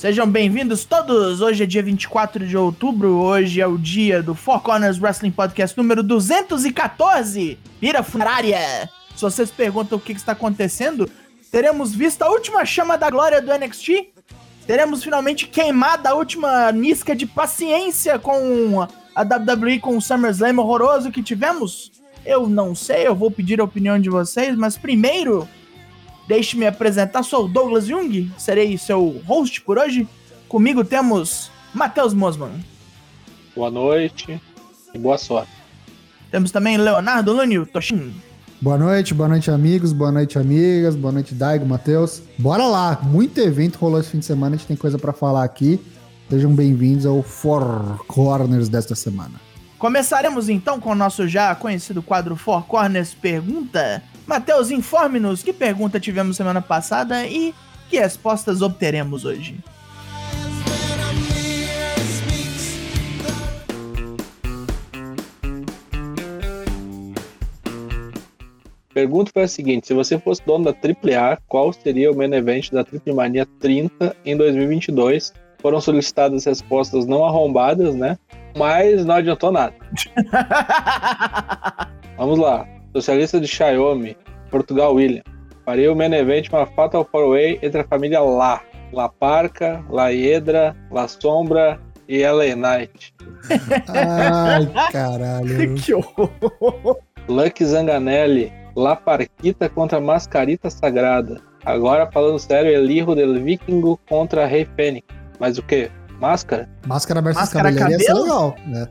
Sejam bem-vindos todos! Hoje é dia 24 de outubro, hoje é o dia do Four Corners Wrestling Podcast número 214, Vira Funerária! Se vocês perguntam o que, que está acontecendo, teremos visto a última chama da glória do NXT, teremos finalmente queimado a última nisca de paciência com a WWE, com o SummerSlam horroroso que tivemos. Eu não sei, eu vou pedir a opinião de vocês, mas primeiro Deixe-me apresentar, sou o Douglas Jung, serei seu host por hoje. Comigo temos Matheus Mosman. Boa noite e boa sorte. Temos também Leonardo Lânio Toshin. Boa noite, boa noite, amigos, boa noite, amigas, boa noite, Daigo, Matheus. Bora lá, muito evento rolou esse fim de semana, a gente tem coisa para falar aqui. Sejam bem-vindos ao Four Corners desta semana. Começaremos então com o nosso já conhecido quadro Four Corners Pergunta. Matheus, informe-nos que pergunta tivemos semana passada e que respostas obteremos hoje. Pergunta foi a seguinte: se você fosse dono da AAA, qual seria o main event da Triple Mania 30 em 2022? Foram solicitadas respostas não arrombadas, né? Mas não adiantou nada. Vamos lá. Socialista de Xiaomi, Portugal William. Faria o main event uma Fatal 4-Way entre a família La. La Parca, La Hiedra, La Sombra e LA Knight. Ai, caralho. que horror. Lucky Zanganelli, La Parquita contra Mascarita Sagrada. Agora, falando sério, Elirro del Vikingo contra Rei Fênix. Mas o que? Máscara? Máscara versus Máscara ia ser cabelo? legal, né?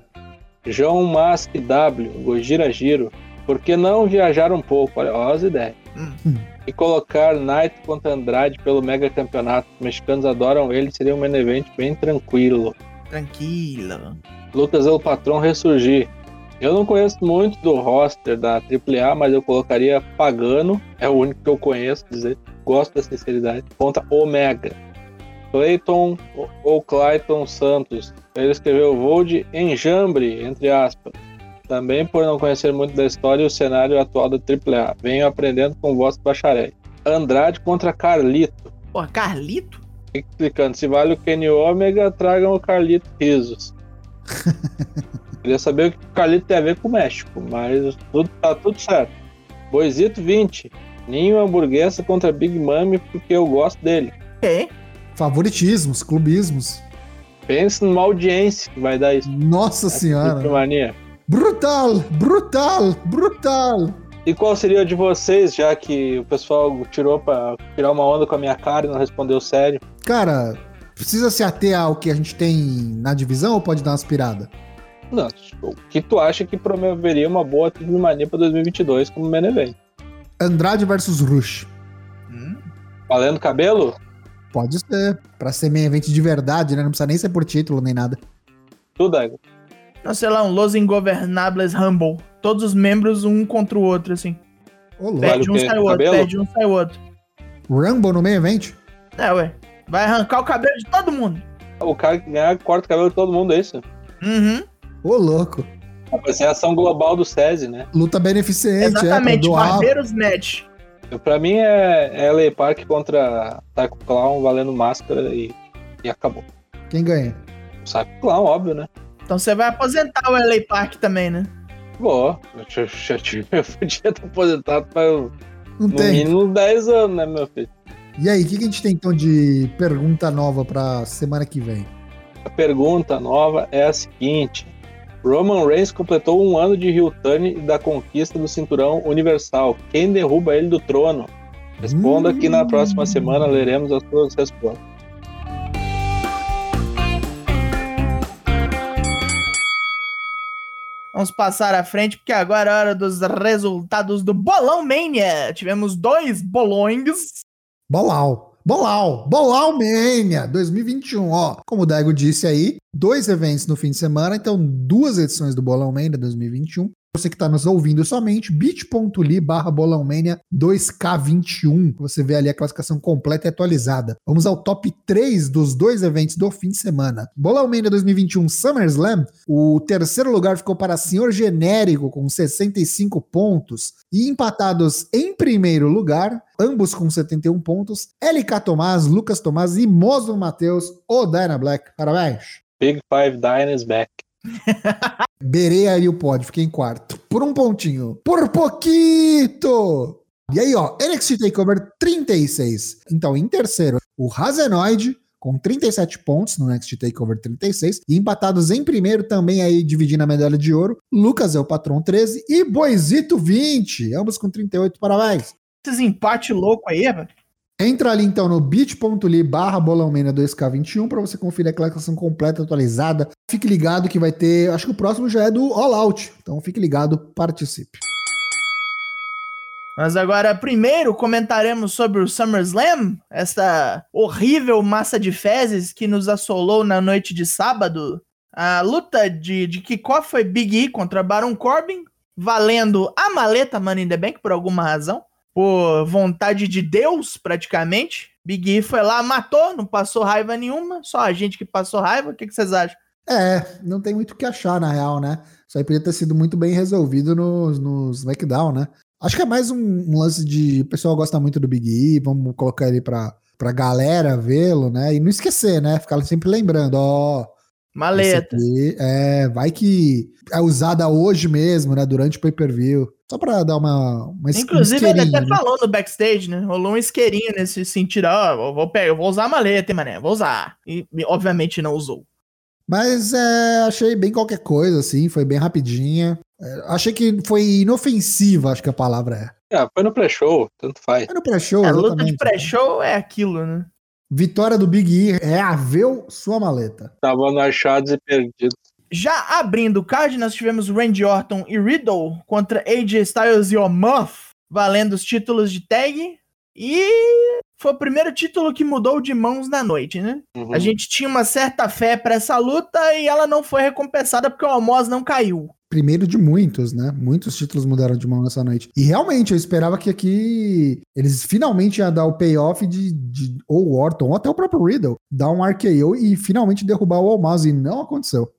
João Mask W, Gojira Giro. Por que não viajar um pouco? Olha, olha as ideias. Hum. E colocar Knight contra Andrade pelo mega campeonato. Os mexicanos adoram ele, seria um main event bem tranquilo. Tranquilo. Lucas El Patrão ressurgir. Eu não conheço muito do roster da AAA, mas eu colocaria Pagano, é o único que eu conheço, dizer. Gosto da sinceridade. Contra Omega. Clayton ou Clayton Santos. Ele escreveu Vold Enjambre, entre aspas. Também por não conhecer muito da história e o cenário atual da AAA. Venho aprendendo com vossos bacharéis. Andrade contra Carlito. Pô, Carlito? Explicando, se vale o Kenny Omega, tragam o Carlito Risos. Queria saber o que o Carlito tem a ver com o México, mas tudo, tá tudo certo. Boisito 20. Ninho Hamburguesa contra Big Mami porque eu gosto dele. Ok. Favoritismos, clubismos. Pense numa audiência que vai dar isso. Nossa senhora. Mania. Brutal, brutal, brutal. E qual seria o de vocês, já que o pessoal tirou pra tirar uma onda com a minha cara e não respondeu sério? Cara, precisa se ater ao que a gente tem na divisão ou pode dar uma aspirada? Não, o que tu acha que promoveria uma boa Triple Mania pra 2022 como main event? Andrade versus Rush. Hum. Valendo cabelo? Pode ser. Pra ser main event de verdade, né? Não precisa nem ser por título nem nada. Tudo, Ego. Não, sei lá, um Los Ingovernables Rumble. Todos os membros um contra o outro, assim. Ô, Perde o um, sai o outro, Cabelo? perde um, sai o outro. Rumble no main event? É, ué. Vai arrancar o cabelo de todo mundo. O cara que ganhar corta o cabelo de todo mundo, é isso? Uhum. Ô, louco. Vai ser a ação global do SESI, né? Luta beneficente, Exatamente, é, pra doar. Barbeiros Match. Pra mim é, é LA Park contra Psycho Clown valendo máscara e, e acabou. Quem ganha? Psycho Clown, óbvio, né? Então você vai aposentar o LA Park também, né? Boa. Eu, já- tive- podia estar aposentado faz Não no tem. mínimo 10 anos, né, meu filho? E aí, o que, que a gente tem então de pergunta nova pra semana que vem? A pergunta nova é a seguinte: Roman Reigns completou um ano de turn e da conquista do cinturão universal. Quem derruba ele do trono? Responda que na próxima semana leremos as suas respostas. Vamos passar à frente, porque agora é hora dos resultados do Bolão Mania. Tivemos dois bolões. Bolau. Bolau. Bolau Mania 2021, ó. Como o Daigo disse aí, dois eventos no fim de semana, então duas edições do Bolão Mania 2021. Você que está nos ouvindo somente, bit.ly barra bolãomania 2K21. Você vê ali a classificação completa e atualizada. Vamos ao top 3 dos dois eventos do fim de semana. Bolãomania 2021 SummerSlam. O terceiro lugar ficou para Senhor Genérico com 65 pontos. E empatados em primeiro lugar, ambos com 71 pontos, LK Tomás, Lucas Tomás e Mozo Matheus, o Dyna Black. Parabéns! Big Five Dyna is back. Berei aí o pódio, fiquei em quarto. Por um pontinho. Por pouquito! E aí, ó, NXT TakeOver 36. Então, em terceiro, o Razenoid com 37 pontos no NXT TakeOver 36. E empatados em primeiro, também aí dividindo a medalha de ouro, Lucas é o patrão 13 e Boizito 20. Ambos com 38, parabéns. Esses empates loucos aí, velho. Entra ali então no bit.ly barra bolãomania 2K21 para você conferir a classificação completa, atualizada. Fique ligado que vai ter, acho que o próximo já é do All Out. Então fique ligado, participe. Mas agora, primeiro comentaremos sobre o SummerSlam, essa horrível massa de fezes que nos assolou na noite de sábado. A luta de, de kickoff foi Big E contra Baron Corbin, valendo a maleta Money in the Bank por alguma razão por vontade de Deus, praticamente. Big E foi lá, matou, não passou raiva nenhuma, só a gente que passou raiva. O que, que vocês acham? É, não tem muito o que achar, na real, né? Isso aí podia ter sido muito bem resolvido nos, nos SmackDown, né? Acho que é mais um, um, lance de. O pessoal gosta muito do Big E, vamos colocar ele pra, pra galera vê-lo, né? E não esquecer, né? Ficar sempre lembrando, ó. Maleta. Aqui, é, vai que é usada hoje mesmo, né? Durante o pay-per-view. Só pra dar uma. uma Inclusive, um ele até né? falou no backstage, né? Rolou um isqueirinho nesse sentido, ó, oh, vou, pegar, vou usar a maleta, hein, mané? Vou usar. E, obviamente não usou. Mas é, achei bem qualquer coisa, assim, foi bem rapidinha. É, achei que foi inofensiva, acho que a palavra é. É, foi no pré-show, tanto faz. Foi no pré-show, é, A luta de pré-show é aquilo, né? Vitória do Big E é a ver sua maleta. Tava no achados e perdidos. Já abrindo o card, nós tivemos Randy Orton e Riddle contra AJ Styles e Omos, valendo os títulos de tag. E foi o primeiro título que mudou de mãos na noite, né? Uhum. A gente tinha uma certa fé para essa luta e ela não foi recompensada porque o Omos não caiu. Primeiro de muitos, né? Muitos títulos mudaram de mão nessa noite. E realmente, eu esperava que aqui eles finalmente iam dar o payoff de, de ou Orton, ou até o próprio Riddle, dar um RKO e finalmente derrubar o Omos, e não aconteceu.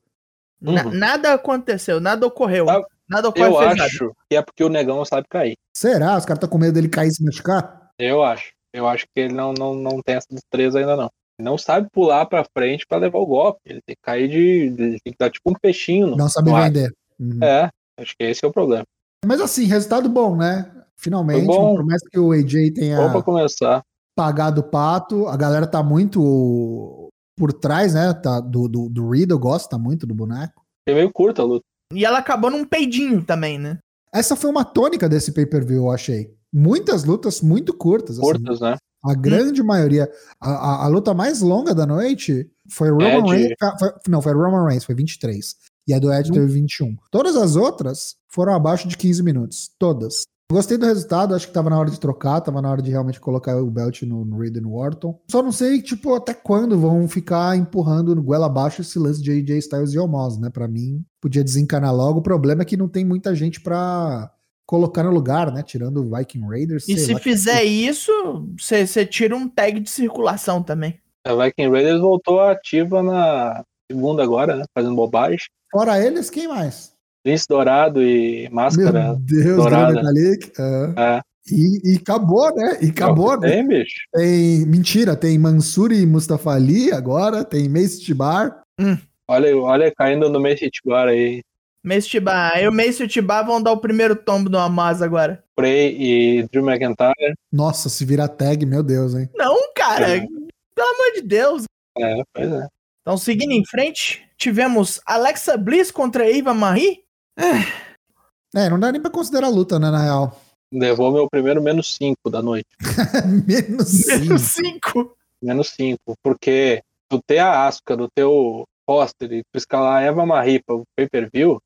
Uhum. nada aconteceu, nada ocorreu. Tá. Nada ocorreu. Eu acho que é porque o negão não sabe cair. Será? Os caras estão com medo dele cair e se machucar? Eu acho. Eu acho que ele não, não, não tem essa destreza ainda, não. Ele não sabe pular pra frente para levar o golpe. Ele tem que cair de. Ele tem que dar tipo um peixinho. No, não sabe vender. Uhum. É, acho que esse é o problema. Mas assim, resultado bom, né? Finalmente, bom. por mais que o AJ tenha bom pra começar. pagado o pato, a galera tá muito por trás, né? Tá, do, do, do Riddle, gosta muito do boneco. É meio curta a luta. E ela acabou num peidinho também, né? Essa foi uma tônica desse pay-per-view, eu achei. Muitas lutas muito curtas. Assim. Curtas, assim. né? A grande hum. maioria. A, a, a, luta mais longa da noite foi Roman Reigns. Foi, não, foi Roman Reigns, foi 23. E a do Ed hum. teve 21. Todas as outras foram abaixo de 15 minutos. Todas. Gostei do resultado, acho que tava na hora de trocar, tava na hora de realmente colocar o belt no, no Raiden Wharton. Só não sei, tipo, até quando vão ficar empurrando no goela abaixo esse lance de AJ Styles e Omos, né? Pra mim, podia desencanar logo. O problema é que não tem muita gente pra colocar no lugar, né? Tirando o Viking Raiders. E se fizer que... isso, você tira um tag de circulação também. A Viking Raiders voltou ativa na segunda agora, né? Fazendo bobagem. Fora eles, quem mais? Lince dourado e máscara Meu Deus, dourada. Uh, é. E, e, acabou, né? E acabou, né? Tem, bicho. Tem, mentira, tem Mansuri e Mustafa Ali agora, tem Mace Tibar. Hum. Olha, olha caindo no Mace Tibar aí. Mace Tibar. Aí o Mace e o Tibar vão dar o primeiro tombo no Amaz agora. Prey e Drew McIntyre. Nossa, se virar tag, meu Deus, hein? Não, cara. É. Pelo amor de Deus. É, pois é. Então, seguindo em frente, tivemos Alexa Bliss contra Eva Marie. É. é, não dá nem pra considerar luta, né, na real. Levou meu primeiro menos 5 da noite. menos 5? Menos 5. Porque tu ter a Asuka do teu roster e tu escalar a Eva Marie pro pay-per-view,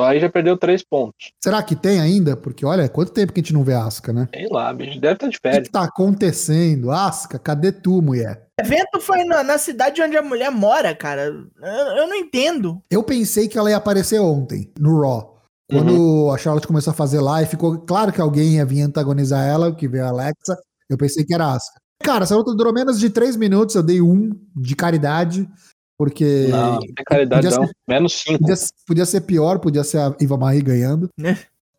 aí já perdeu 3 pontos. Será que tem ainda? Porque olha, quanto tempo que a gente não vê a Asuka, né? Sei lá, bicho. Deve estar tá de férias. O que, que tá acontecendo? Asuka, cadê tu, mulher? O evento foi na, na, cidade onde a mulher mora, cara. Eu, eu, não entendo. Eu pensei que ela ia aparecer ontem, no Raw. Quando Uhum. a Charlotte começou a fazer lá e ficou claro que alguém ia vir antagonizar ela, que veio a Alexa, eu pensei que era a Asuka. Cara, essa luta durou menos de três minutos, eu dei um de caridade, porque Não, não tem caridade podia não. Menos cinco. podia, podia ser pior, podia ser a Iva Marie ganhando. Né?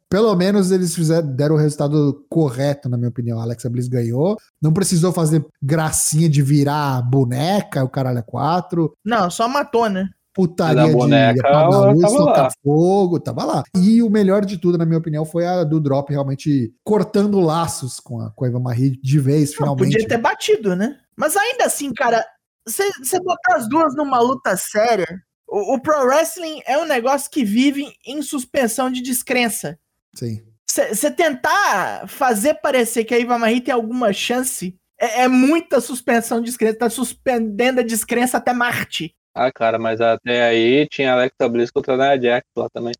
Pelo menos eles fizeram, deram o resultado correto, na minha opinião. A Alexa Bliss ganhou. Não precisou fazer gracinha de virar boneca, o caralho é quatro. Não, só matou, né? Putaria A de boneca, apagar luz, tava tocar lá. fogo, tava lá. E o melhor de tudo, na minha opinião, foi a do Drop realmente cortando laços com a, com a Eva Marie de vez, Não, finalmente. podia ter batido, né? Mas ainda assim, cara, você botar as duas numa luta séria, o, o pro wrestling é um negócio que vive em suspensão de descrença. Sim. Você tentar fazer parecer que a Iva Marie tem alguma chance é, é muita suspensão de descrença. Tá suspendendo a descrença até Marte. Ah, cara, mas até aí tinha Alexa Bliss contra a Nia Jax lá também.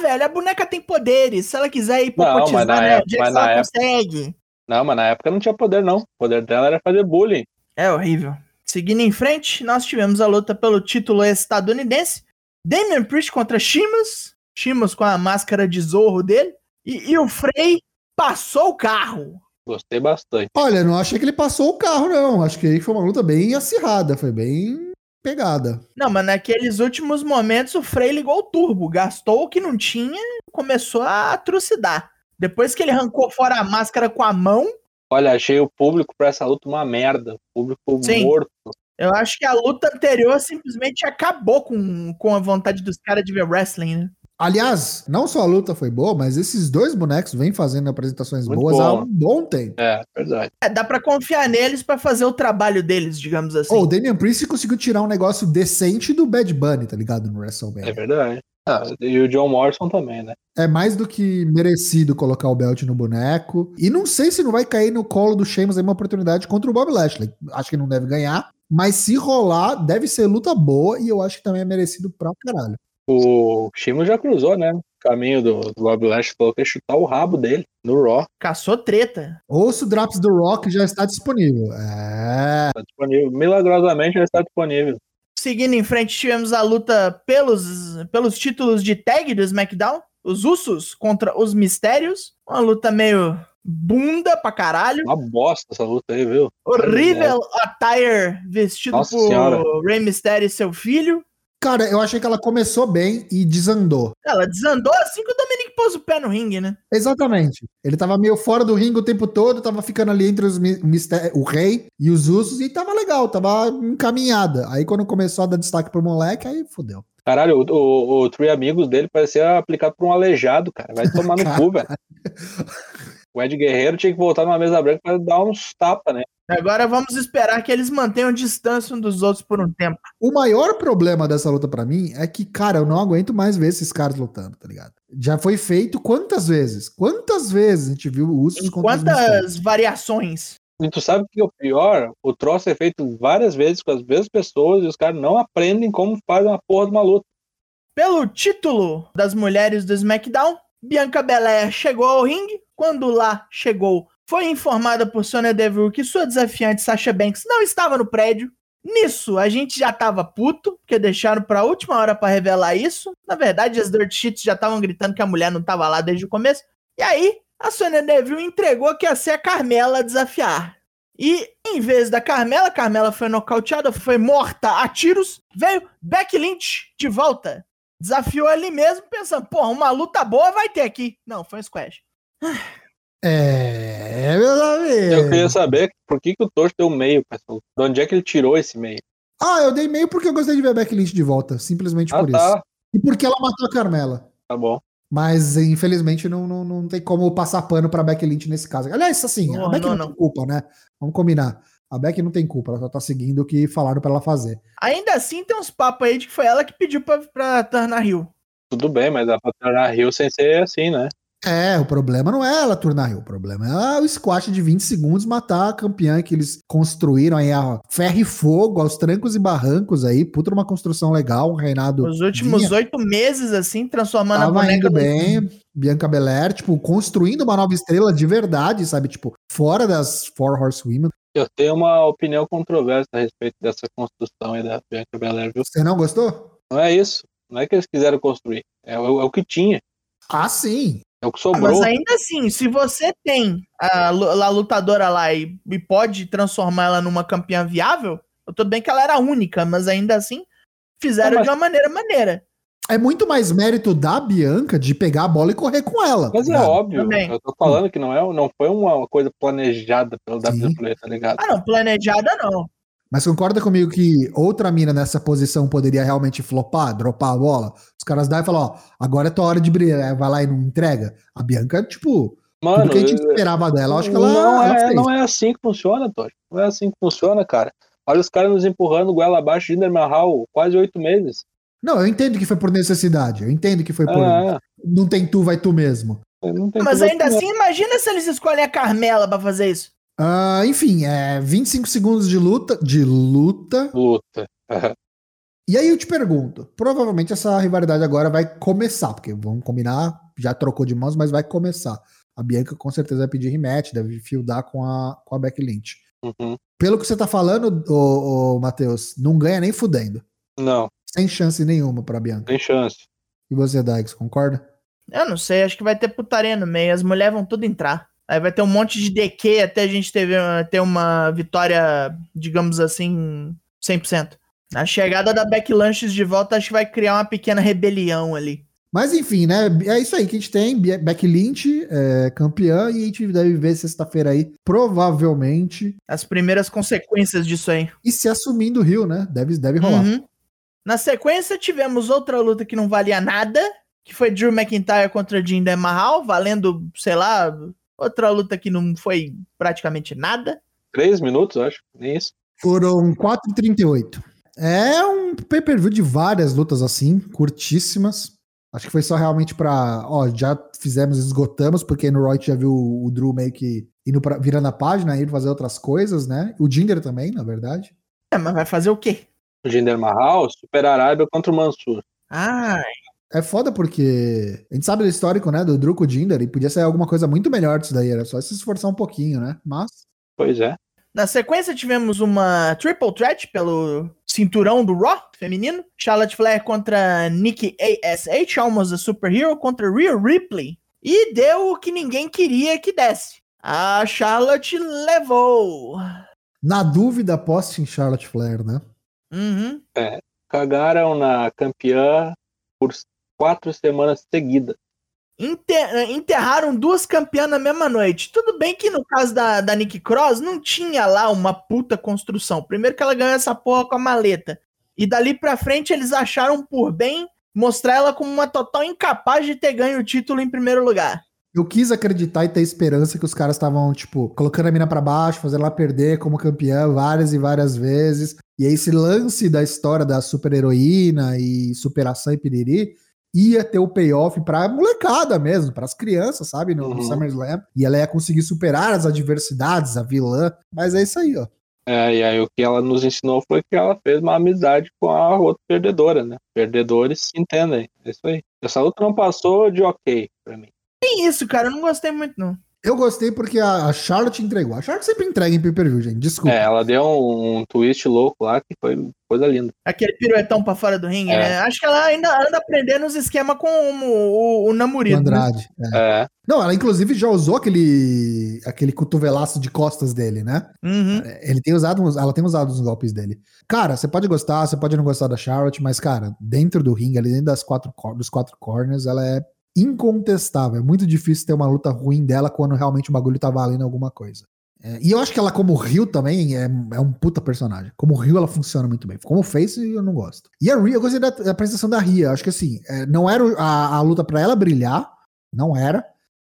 Velho, a boneca tem poderes. Se ela quiser Não, hipopotizar, mas na né? época- Jax, ela época- consegue. Não, mas na época não tinha poder, não. O poder dela era fazer bullying. É horrível. Seguindo em frente, nós tivemos a luta pelo título estadunidense. Damian Priest contra Shimas. Shimas com a máscara de zorro dele. E, e o Frey passou o carro. Gostei bastante. Olha, não achei que ele passou o carro, não. Acho que aí foi uma luta bem acirrada, foi bem pegada. Não, mas naqueles últimos momentos o Frey ligou o turbo. Gastou o que não tinha e começou a trucidar. Depois que ele arrancou fora a máscara com a mão, Olha, achei o público pra essa luta uma merda. O público Sim. morto. eu acho que a luta anterior simplesmente acabou com, com a vontade dos caras de ver wrestling, né? Aliás, não só a luta foi boa, mas esses dois bonecos vêm fazendo apresentações Muito boas há um bom tempo. É, verdade. É, dá pra confiar neles pra fazer o trabalho deles, digamos assim. Oh, o Damian Priest conseguiu tirar um negócio decente do Bad Bunny, tá ligado? No É WrestleMania. verdade. Ah, e o John Morrison também, né? É mais do que merecido colocar o belt no boneco. E não sei se não vai cair no colo do Sheamus aí uma oportunidade contra o Bob Lashley. Acho que não deve ganhar. Mas se rolar, deve ser luta boa e eu acho que também é merecido pra caralho. O Shimo já cruzou, né? O caminho do, do Bob Lashley falou que ia chutar o rabo dele no Raw. Caçou treta. Ouço Drops do Rock já está disponível. É. Tá disponível. Milagrosamente já está disponível. Seguindo em frente, tivemos a luta pelos, pelos títulos de tag do SmackDown. Os Usos contra os Mistérios. Uma luta meio bunda pra caralho. Uma bosta essa luta aí, viu? Horrível attire vestido Nossa por Senhora. Rey Mysterio e seu filho. Cara, eu achei que ela começou bem e desandou. Ela desandou assim que o Dominic pôs o pé no ringue, né? Exatamente. Ele tava meio fora do ringue o tempo todo, tava ficando ali entre os o rei e os ursos e tava legal, tava encaminhada. Aí quando começou a dar destaque pro moleque, aí fodeu. Caralho, o, o, o Three Amigos dele parecia aplicado por um aleijado, cara. Vai tomar no cu, velho. O Ed Guerreiro tinha que voltar numa mesa branca pra dar uns tapas, né? Agora vamos esperar que eles mantenham distância um dos outros por um tempo. O maior problema dessa luta pra mim é que, cara, eu não aguento mais ver esses caras lutando, tá ligado? Já foi feito quantas vezes? Quantas vezes a gente viu o Usos quantas variações? E tu sabe o que é o pior? O troço é feito várias vezes com as mesmas pessoas e os caras não aprendem como faz uma porra de uma luta. Pelo título das mulheres do SmackDown, Bianca Belair chegou ao ringue. Quando lá chegou, foi informada por Sonya Deville que sua desafiante Sasha Banks não estava no prédio. Nisso, a gente já tava puto, porque deixaram pra última hora pra revelar isso. Na verdade, as Dirt Sheets já estavam gritando que a mulher não tava lá desde o começo. E aí, a Sonya Deville entregou que ia ser a Carmela a desafiar. E em vez da Carmela, Carmela foi nocauteada, foi morta a tiros. Veio Becky Lynch de volta. Desafiou ali mesmo, pensando, porra, uma luta boa vai ter aqui. Não, foi um squash. É, meus amigos. Eu queria saber por que, que o Torto deu meio, pessoal. De onde é que ele tirou esse meio? Ah, eu dei meio porque eu gostei de ver a Becky Lynch de volta, simplesmente Ah, por isso. tá. E porque ela matou a Carmela. Tá bom. Mas, infelizmente, não, não, não tem como passar pano pra Becky Lynch nesse caso. Aliás, assim, a Não, Becky não, não, não. tem culpa, né? Vamos combinar. A Becky não tem culpa, ela só tá seguindo o que falaram pra ela fazer. Ainda assim, tem uns papos aí de que foi ela que pediu pra, pra tornar Rio. Tudo bem, mas dá pra tornar Rio sem ser assim, né? É, o problema não é ela turnar Rio, o problema é o squash de 20 segundos matar a campeã que eles construíram aí a ferro e fogo, aos trancos e barrancos aí, puta uma construção legal, um reinado. Os últimos oito meses, assim, transformando a Tava boneca indo bem, Bianca Belair, tipo, construindo uma nova estrela de verdade, sabe? Tipo, fora das Four Horsewomen. Eu tenho uma opinião controversa a respeito dessa construção aí da Bianca Belair, viu? Você não gostou? Não é isso. Não é que eles quiseram construir. É, o- é o que tinha. Ah, sim. É o que Ah, sobrou. Mas ainda assim, se você tem a, a lutadora lá e, e pode transformar ela numa campeã viável, tudo bem que ela era única, mas ainda assim fizeram Não, mas- de uma maneira maneira. É muito mais mérito da Bianca de pegar a bola e correr com ela. Mas é tá ligado? óbvio. Também. Eu tô falando que não, é, não foi uma coisa planejada pelo. WWE, tá ligado? Ah, não, planejada não. Mas concorda comigo que outra mina nessa posição poderia realmente flopar, dropar a bola? Os caras dão e falam, ó, agora é tua hora de brilhar, vai lá e não entrega. A Bianca, tipo, Mano, tudo que a gente esperava dela, acho que ela, não, ela é, não é assim que funciona, Totti. Não é assim que funciona, cara. Olha os caras nos empurrando goela abaixo de Jinder Mahal quase oito meses. Não, eu entendo que foi por necessidade, eu entendo que foi por... Ah, Não tem tu, vai tu mesmo. é, Mas ainda assim, assim, imagina se eles escolhem a Carmela pra fazer isso. Ah, enfim, é 25 segundos de luta, de luta. luta. E aí eu te pergunto, provavelmente essa rivalidade agora vai começar, porque vamos combinar, já trocou de mãos, mas vai começar. A Bianca com certeza vai pedir rematch, deve fieldar com a, com a Becky Lynch. Uhum. Pelo que você tá falando, ô, ô, Matheus, não ganha nem fudendo. Não, Sem chance nenhuma pra Bianca. tem chance. E você, Dykes, concorda? Eu não sei, acho que vai ter putaria no meio, as mulheres vão tudo entrar. Aí vai ter um monte de DQ até a gente ter, ter uma vitória, digamos assim, 100%. A chegada da Becky Lunches de volta acho que vai criar uma pequena rebelião ali. Mas enfim, né? É isso aí que a gente tem. Be- Becky Lynch, é, campeã, e a gente deve ver sexta-feira aí, provavelmente. As primeiras consequências disso aí. E se assumindo o Rio, né? Deve, deve rolar. Uhum. Na sequência, tivemos outra luta que não valia nada, que foi Drew McIntyre contra Jinder Mahal, valendo, sei lá, outra luta que não foi praticamente nada. Três minutos, acho. Nem isso. Foram 4h38. É um pay-per-view de várias lutas assim, curtíssimas. Acho que foi só realmente pra. Ó, já fizemos, esgotamos, porque no Roy já viu o Drew meio que indo pra, virando a página, indo fazer outras coisas, né? O Jinder também, na verdade. É, mas vai fazer o quê? O Jinder Mahal, Super Arábia contra o Mansur. Ah, É foda porque a gente sabe do histórico, né? Do Drew com o Jinder, e podia ser alguma coisa muito melhor disso daí, era só se esforçar um pouquinho, né? Mas. Pois é. Na sequência, tivemos uma triple threat pelo cinturão do Raw feminino. Charlotte Flair contra Nikki ASH, Almost a Superhero, contra Rhea Ripley. E deu o que ninguém queria que desse. A Charlotte levou. Na dúvida, poste em Charlotte Flair, né? Uhum. Cagaram na campeã por quatro semanas seguidas. Enter- enterraram duas campeãs na mesma noite. Tudo bem que no caso da, da Nick Cross não tinha lá uma puta construção. Primeiro que ela ganhou essa porra com a maleta. E dali pra frente eles acharam por bem mostrar ela como uma total incapaz de ter ganho o título em primeiro lugar. Eu quis acreditar e ter esperança que os caras estavam, tipo, colocando a mina pra baixo, fazendo ela perder como campeã várias e várias vezes. E aí esse lance da história da super heroína e superação e piriri ia ter o payoff pra molecada mesmo, pras crianças, sabe, no, no Uhum. SummerSlam. E ela ia conseguir superar as adversidades, a vilã. Mas é isso aí, ó. É, e aí o que ela nos ensinou foi que ela fez uma amizade com a outra perdedora, né? Perdedores se entendem. É isso aí. Essa luta não passou de ok pra mim. Tem isso, cara, eu não gostei muito não. Eu gostei porque a Charlotte entregou. A Charlotte sempre entrega em pay-per-view, gente. Desculpa. É, ela deu um, um twist louco lá que foi coisa linda. Aquele piruetão pra fora do ringue, É. né? Acho que ela ainda anda aprendendo os esquemas com o, o, o né? Andrade. é. É, Não, ela inclusive já usou aquele, aquele cotovelaço de costas dele, né? Uhum. Ele tem usado, uns- ela tem usado os golpes dele. Cara, você pode gostar, você pode não gostar da Charlotte, mas, cara, dentro do ringue, ali dentro das quatro, dos quatro corners, ela é incontestável. É muito difícil ter uma luta ruim dela quando realmente o bagulho tá valendo alguma coisa. É, e eu acho que ela, como Rio, também é, é um puta personagem. Como Rio, ela funciona muito bem. Como Face, eu não gosto. E a Ria, eu gostei da, da apresentação da Ria. Acho que assim, é, não era a, a luta pra ela brilhar, não era.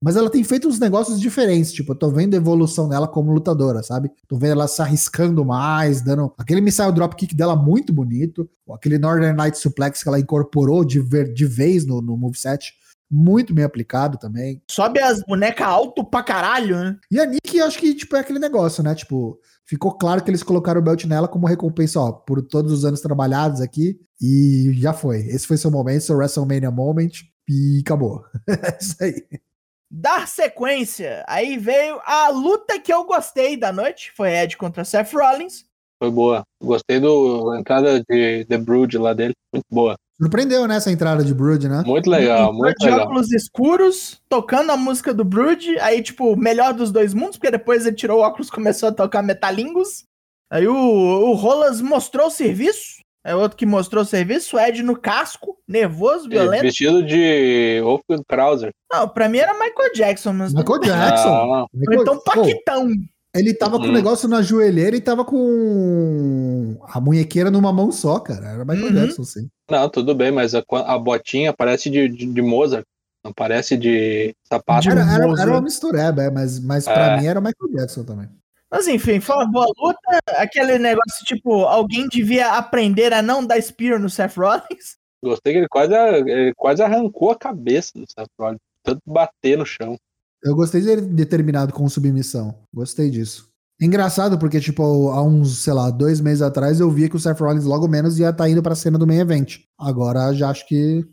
Mas ela tem feito uns negócios diferentes. Tipo, eu tô vendo a evolução dela como lutadora, sabe? Tô vendo ela se arriscando mais, dando. Aquele missile dropkick dela muito bonito. Aquele Northern Night Suplex que ela incorporou de, ver, de vez no, no moveset. Muito bem aplicado também. Sobe as bonecas alto pra caralho, né? E a Nick, acho que, tipo, é aquele negócio, né? Tipo, ficou claro que eles colocaram o belt nela como recompensa, ó, por todos os anos trabalhados aqui. E já foi. Esse foi seu momento, seu WrestleMania moment. E acabou. é isso aí. Dar sequência. Aí veio a luta que eu gostei da noite. Foi Ed contra Seth Rollins. foi boa. Gostei do entrada de The Brood lá dele. Muito boa. Surpreendeu, né, essa entrada de Brood, né? Muito legal, muito de legal. óculos escuros, tocando a música do Brood, aí, tipo, melhor dos dois mundos, porque depois ele tirou o óculos e começou a tocar Metalingus. Aí o, o Rolas mostrou o serviço, é outro que mostrou o serviço, o Ed no casco, nervoso, violento. Vestido de Wolfgang Krauser. Não, pra mim era Michael Jackson, mas... Michael Jackson. Ah, Michael- então Paquitão. Ele tava com o Uhum. negócio na joelheira e tava com a munhequeira numa mão só, cara. Era Michael Uhum. Jackson, sim. Não, tudo bem, mas a, a botinha parece de, de, de Mozart. Não parece de sapato. Era, era, era uma mistureba, é, mas, mas pra É. mim era o Michael Jackson também. Mas enfim, foi uma boa luta. Aquele negócio, tipo, alguém devia aprender a não dar spear no Seth Rollins. Gostei que ele quase, ele quase arrancou a cabeça do Seth Rollins. Tanto bater no chão. Eu gostei de ele ter terminado com submissão. Gostei disso. Engraçado porque, tipo, há uns, sei lá, dois meses atrás eu via que o Seth Rollins logo menos ia estar indo pra cena do main event. Agora já acho que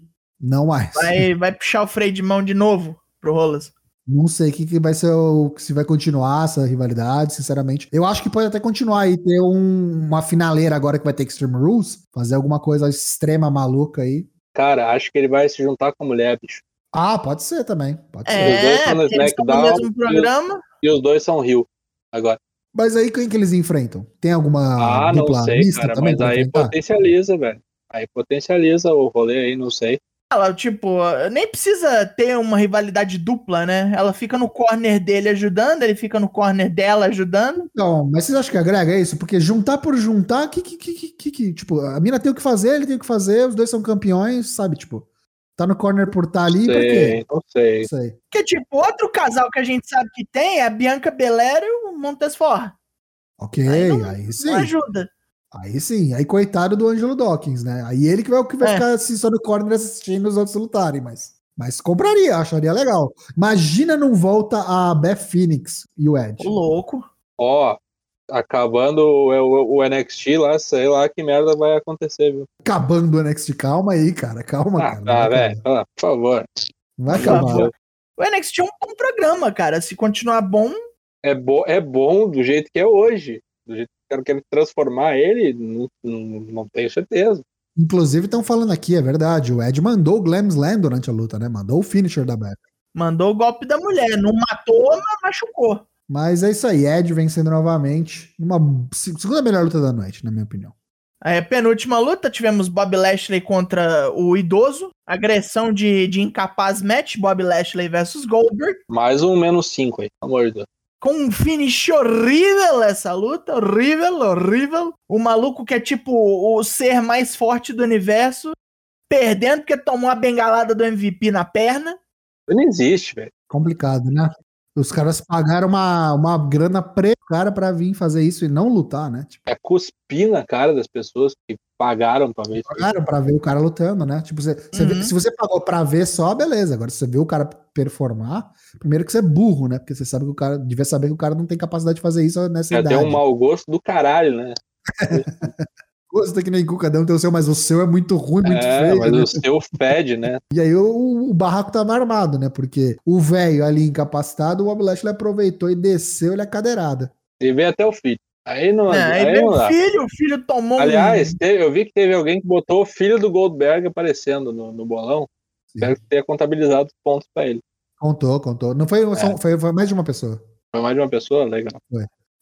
não mais. Vai, vai puxar o freio de mão de novo pro Rolas. Não sei o que, que vai ser o. Se vai continuar essa rivalidade, sinceramente. Eu acho que pode até continuar e ter um- uma finaleira agora que vai ter Extreme Rules. Fazer alguma coisa extrema maluca aí. Cara, acho que ele vai se juntar com a mulher, bicho. Ah, pode ser também. Pode ser. dois É, estão no porque eles estão no SmackDown, mesmo programa. E os dois são Rio. Agora. Mas aí quem que eles enfrentam? Tem alguma Ah, não dupla sei, mista cara. também Mas aí enfrentar? potencializa, velho. Aí potencializa o rolê aí, não sei. Ela, tipo, nem precisa ter uma rivalidade dupla, né? Ela fica no corner dele ajudando, ele fica no corner dela ajudando. Então, mas vocês acham que agrega isso? Porque juntar por juntar, que, que, que, que, que- que- tipo, a mina tem o que fazer, ele tem o que fazer, os dois são campeões, sabe? Tipo, tá no corner por estar ali, quê? sei, não sei. Não sei. Porque, tipo, outro casal que a gente sabe que tem é a Bianca Belair e o Montesfort. Ok, Aí não- aí sim. Não ajuda. Aí sim, aí coitado do Angelo Dawkins, né? Aí ele que vai, que vai É. ficar assim, só no corner assistindo os outros lutarem, mas, mas compraria, acharia legal. Imagina não volta a Beth Phoenix e o Ed. Ô, louco. Ó, acabando o, o- o NXT lá, sei lá que merda vai acontecer, viu? Acabando o NXT, calma aí, cara, calma, Ah, cara. vai velho. acabar. Ah, Por favor. Vai Por acabar. favor. O NXT é um bom programa, cara. Se continuar bom, É, bo é bom do jeito que é hoje. Do jeito que o cara quer transformar ele, não, não, não tenho certeza. Inclusive, estão falando aqui, é verdade. O Ed mandou o Glam Slam durante a luta, né? Mandou o finisher da Beth. mandou o golpe da mulher. Não matou, mas machucou. Mas é isso aí, Ed vencendo novamente. Uma se- segunda melhor luta da noite, na minha opinião. É, penúltima luta, tivemos Bob Lashley contra o idoso. Agressão de, de incapaz match, Bob Lashley versus Goldberg. Mais um menos cinco aí, pelo amor de Deus. Com um finish horrível essa luta, horrível, horrível. O maluco que é tipo o ser mais forte do universo, perdendo porque tomou a bengalada do MVP na perna. Não existe, velho. Complicado, né? Os caras pagaram uma, uma grana pre cara pra vir fazer isso e não lutar, né? Tipo, É cuspir na cara das pessoas que pagaram pra ver isso. pagaram pra ver o cara lutando, né? Tipo, você, você vê- Uhum. se você pagou pra ver só, beleza. Agora, se você vê o cara performar, primeiro que você é burro, né? Porque você sabe que o cara devia saber que o cara não tem capacidade de fazer isso nessa Já idade. tem um mau gosto do caralho, né? Gosta que nem cu, cada um tem o seu, mas o seu é muito ruim, muito é, feio. mas né? o seu fede, né? E aí o, o barraco tava armado, né? Porque o velho ali incapacitado, o Bob Lashley aproveitou e desceu ele a cadeirada. E vem até o filho. Aí não, É, aí aí veio não dá. filho, o filho tomou Aliás, um... teve- eu vi que teve alguém que botou o filho do Goldberg aparecendo no, no bolão. Espero que tenha contabilizado os pontos pra ele. Contou, contou. Não foi, só- foi, foi mais de uma pessoa. Foi mais de uma pessoa? Legal.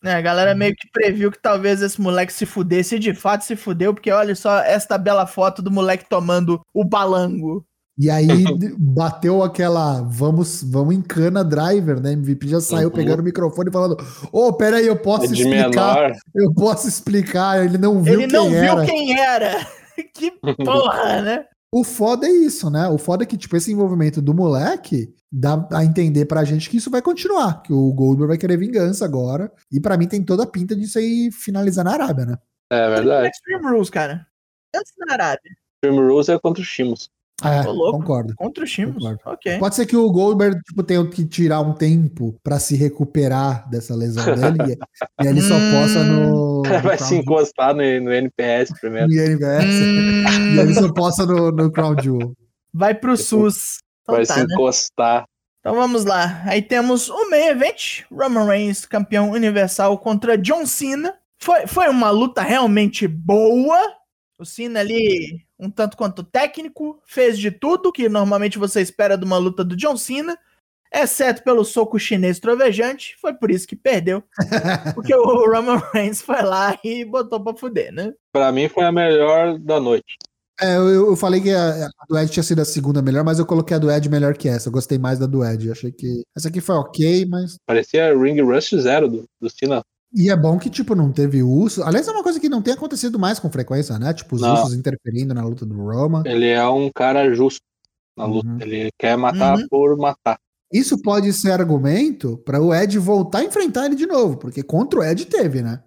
É, a galera meio que previu que talvez esse moleque se fudesse e de fato se fudeu, porque olha só esta bela foto do moleque tomando o balango. E aí bateu aquela vamos, vamos em cana driver, né? MVP já saiu Uhum. pegando o microfone e falando: Ô, pera aí, eu posso É de explicar. menor. Eu posso explicar. Ele não viu Ele quem não era. viu quem era. que porra, né? O foda é isso, né? O foda é que, tipo, esse envolvimento do moleque dá a entender pra gente que isso vai continuar, que o Goldberg vai querer vingança agora. E pra mim tem toda a pinta disso aí finalizar na Arábia, né? É verdade. Extreme Rules, cara. Antes na Arábia. Prime Rules é contra o Shimos. É, Tô louco. concordo. Contra o Shimos. Ok. Pode ser que o Goldberg tipo, tenha que tirar um tempo pra se recuperar dessa lesão dele e, e ele só possa no. No Vai se encostar no, no NPS primeiro. No INVS, Hum, e ele só possa no, no Crown Jewel. vai pro SUS. Então Vai tá, se né? encostar. Então vamos lá. Aí temos o main event. Roman Reigns, campeão universal, contra John Cena. Foi, foi uma luta realmente boa. O Cena ali um tanto quanto técnico, fez de tudo que normalmente você espera de uma luta do John Cena, exceto pelo soco chinês trovejante, foi por isso que perdeu. Porque o Roman Reigns foi lá e botou pra fuder, né? Pra mim foi a melhor da noite. É, eu, eu falei que a, a do Ed tinha sido a segunda melhor, mas eu coloquei a do Ed melhor que essa. Eu gostei mais da do Ed. Eu achei que. Essa aqui foi ok, mas. Parecia Ring Rust Zero do, do Cena. E é bom que, tipo, não teve urso. Aliás, é uma coisa que não tem acontecido mais com frequência, né? Tipo, os Não. ursos interferindo na luta do Roman. Ele é um cara justo na luta. Uhum. Ele quer matar Uhum. por matar. Isso pode ser argumento para o Ed voltar a enfrentar ele de novo, porque contra o Ed teve, né?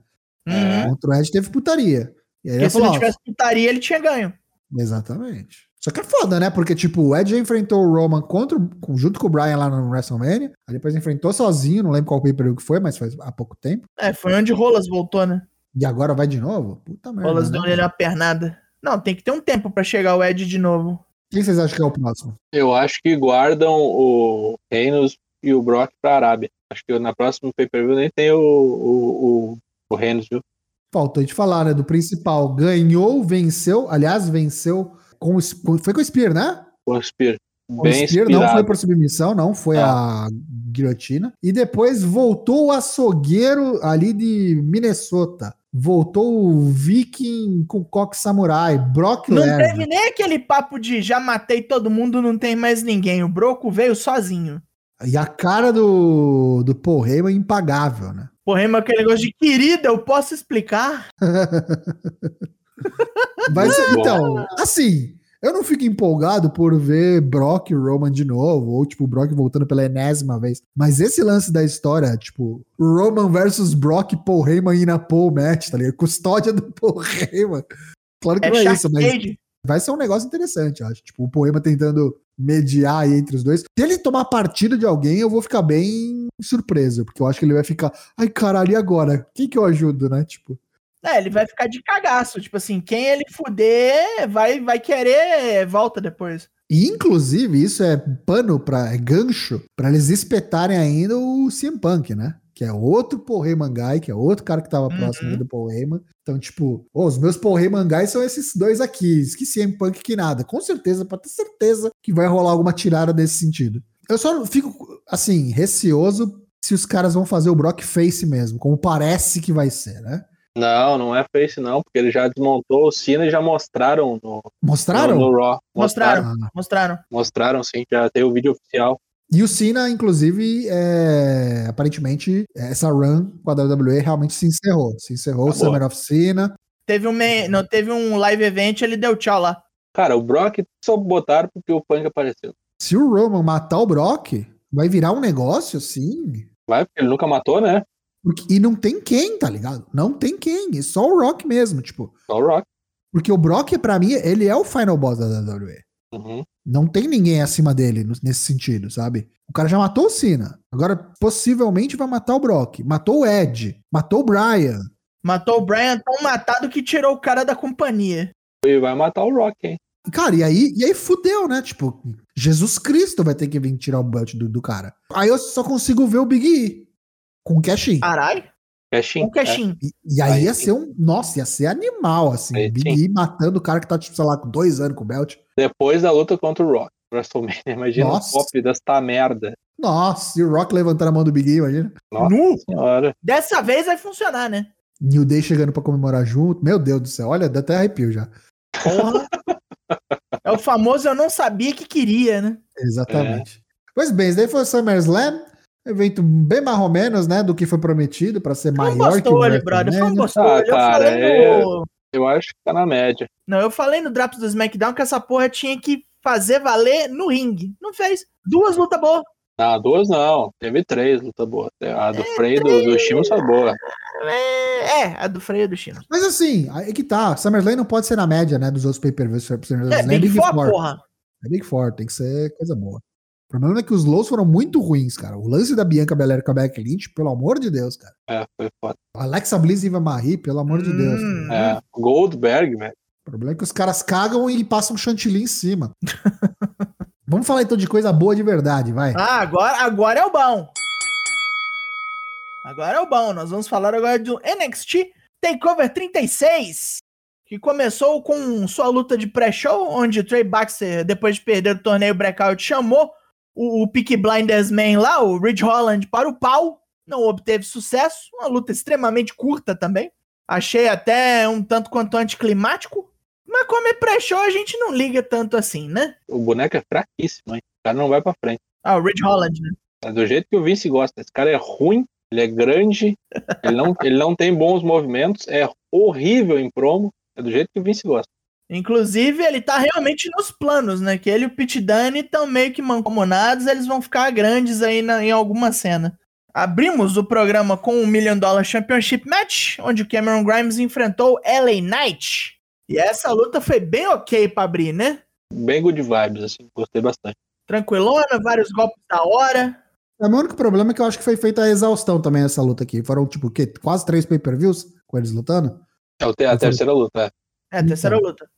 Uhum. Contra o Ed teve putaria. E aí Porque ele se falou, ó, tivesse putaria, ele tinha ganho. Exatamente. Só que é foda, né? Porque, tipo, o Ed já enfrentou o Roman contra, junto com o Brian lá no WrestleMania. Aí depois enfrentou sozinho, não lembro qual pay-per-view que foi, mas faz há pouco tempo. É, foi onde Rolas voltou, né? E agora vai de novo? Puta merda. Rolas né? deu nele uma pernada. Não, tem que ter um tempo pra chegar o Ed de novo. Quem vocês acham que é o próximo? Eu acho que guardam o Reinos e o Brock pra Arábia. Acho que na próxima pay-per-view nem tem o, o, o, o Reinos, viu? Faltou de falar, né? Do principal. Ganhou, venceu. Aliás, venceu com o. com- Foi com o Spear, né? O Spear. O Bem Spear não foi inspirado. por submissão, não. Foi Ah. a guilhotina. E depois voltou o açougueiro ali de Minnesota. Voltou o Viking com coque samurai. Brock Não Lesnar. teve nem aquele papo de já matei todo mundo, não tem mais ninguém. O Broco veio sozinho. E a cara do, do Paul Heyman impagável, né? Porra, mas aquele negócio de querida, eu posso explicar? Vai ser, Bom. então, assim, eu não fico empolgado por ver Brock e Roman de novo, ou tipo, Brock voltando pela enésima vez. Mas esse lance da história, tipo, Roman versus Brock, Paul Heyman e na Paul match, tá ligado? Custódia do Paul Heyman. Claro que É não é isso, mas vai ser um negócio interessante, eu acho. Tipo, o Heyman tentando mediar aí entre os dois. Se ele tomar partido de alguém, eu vou ficar bem surpreso, porque eu acho que ele vai ficar, ai caralho, e agora? Quem que eu ajudo, né? Tipo, É, ele vai ficar de cagaço. Tipo assim, quem ele fuder vai, vai querer volta depois. E, inclusive, isso é pano para é gancho para eles espetarem ainda o CM Punk, né? Que é outro Paul Heyman guy, que é outro cara que tava Uhum. próximo do Paul Heyman. Então, tipo, ô, os meus Paul Heyman guys são esses dois aqui. Que CM Punk que nada. Com certeza, pode ter certeza que vai rolar alguma tirada nesse sentido. Eu só fico, assim, receoso se os caras vão fazer o Brock Face mesmo, como parece que vai ser, né? Não, não é Face não, porque ele já desmontou o Cena e já mostraram no, Mostraram? no, no Raw. Mostraram. Mostraram. Mostraram sim, já tem o vídeo oficial. E o Cena, inclusive, é, aparentemente, essa run com a WWE realmente se encerrou. Se encerrou o. Summer of Cena. Teve um, me- não, teve um live event, ele deu tchau lá. Cara, o Brock só botaram porque o Punk apareceu. Se o Roman matar o Brock, vai virar um negócio, sim. Vai, porque ele nunca matou, né? Porque- e não tem quem, tá ligado? Não tem quem. É só o Rock mesmo, tipo. Só o Rock. Porque o Brock, pra mim, ele é o final boss da WWE. Uhum. Não tem ninguém acima dele nesse sentido, sabe? O cara já matou o Cena. Agora, possivelmente, vai matar o Brock. Matou o Ed. Matou o Brian. Matou o Brian tão matado que tirou o cara da companhia. E vai matar o Rock, hein? Cara, e aí, e aí fudeu, né? Tipo, Jesus Cristo vai ter que vir tirar o belt do, do cara. Aí eu só consigo ver o Big E com o cash-in. Caralho, Cashin. um cashinho. E, e aí Aí ia sim. ser um. Nossa, ia ser animal, assim. Aí o Big sim. E matando o cara que tá, tipo, sei lá, com dois anos com o belt. Depois da luta contra o Rock. WrestleMania, imagina Nossa. o pop desta merda. Nossa, e o Rock levantando a mão do Big E, imagina. Nossa Nu. senhora. Dessa vez vai funcionar, né? New Day chegando pra comemorar junto. Meu Deus do céu, olha, dá até arrepio já. Porra. é o famoso eu não sabia que queria, né? Exatamente. Pois bem, esse daí foi o SummerSlam. Evento bem mais ou menos, né, do que foi prometido pra ser maior que o gostou, brother. WrestleMania. gostou. Ah, eu cara, falei é- no. Eu acho que tá na média. Não, eu falei no Drops do SmackDown que essa porra tinha que fazer valer no ringue. Não fez. Duas lutas boas. Não, duas não. Teve três lutas boas. A É, do Frey e do, do Shimon foi boa. É, é, a do freio do Chino. Mas assim, aí que tá. SummerSlam não pode ser na média, né, dos outros pay-per-views. É, Big Four, porra. É Big Four, tem que ser coisa boa. O problema é que os lows foram muito ruins, cara. O lance da Bianca Belair com a Becky Lynch, pelo amor de Deus, cara. É, foi foda. Alexa Bliss e Eva Marie, pelo amor de Deus. Hum. cara. É, Goldberg, velho. O problema é que os caras cagam e passam chantilly em cima. Vamos falar então de coisa boa de verdade, vai. Ah, agora, agora é o bom. Agora é o bom. Nós vamos falar agora do NXT Takeover 36. que começou com sua luta de pré-show, onde o Trey Baxter, depois de perder o torneio Breakout, chamou o, o Peaky Blinders Man lá, o Ridge Holland, para o pau. Não obteve sucesso. Uma luta extremamente curta também. Achei até um tanto quanto anticlimático. Mas como é pré-show, a gente não liga tanto assim, né? O boneco é fraquíssimo, hein? O cara não vai pra frente. Ah, o Ridge Holland, né? É do jeito que o Vince gosta. Esse cara é ruim, ele é grande, ele não, ele não tem bons movimentos, é horrível em promo. É do jeito que o Vince gosta. Inclusive, ele tá realmente nos planos, né? Que ele e o Pit Dunne estão meio que mancomunados, eles vão ficar grandes aí na, em alguma cena. Abrimos o programa com o Million Dollar Championship Match, onde o Cameron Grimes enfrentou LA Knight. E essa luta foi bem ok pra abrir, né? Bem good vibes, assim, gostei bastante. Tranquilona, vários golpes da hora. É, o único problema é que eu acho que foi feita a exaustão também essa luta aqui. Foram, tipo, o quê? Quase três pay-per-views com eles lutando? É a terceira luta, é. É, a terceira luta.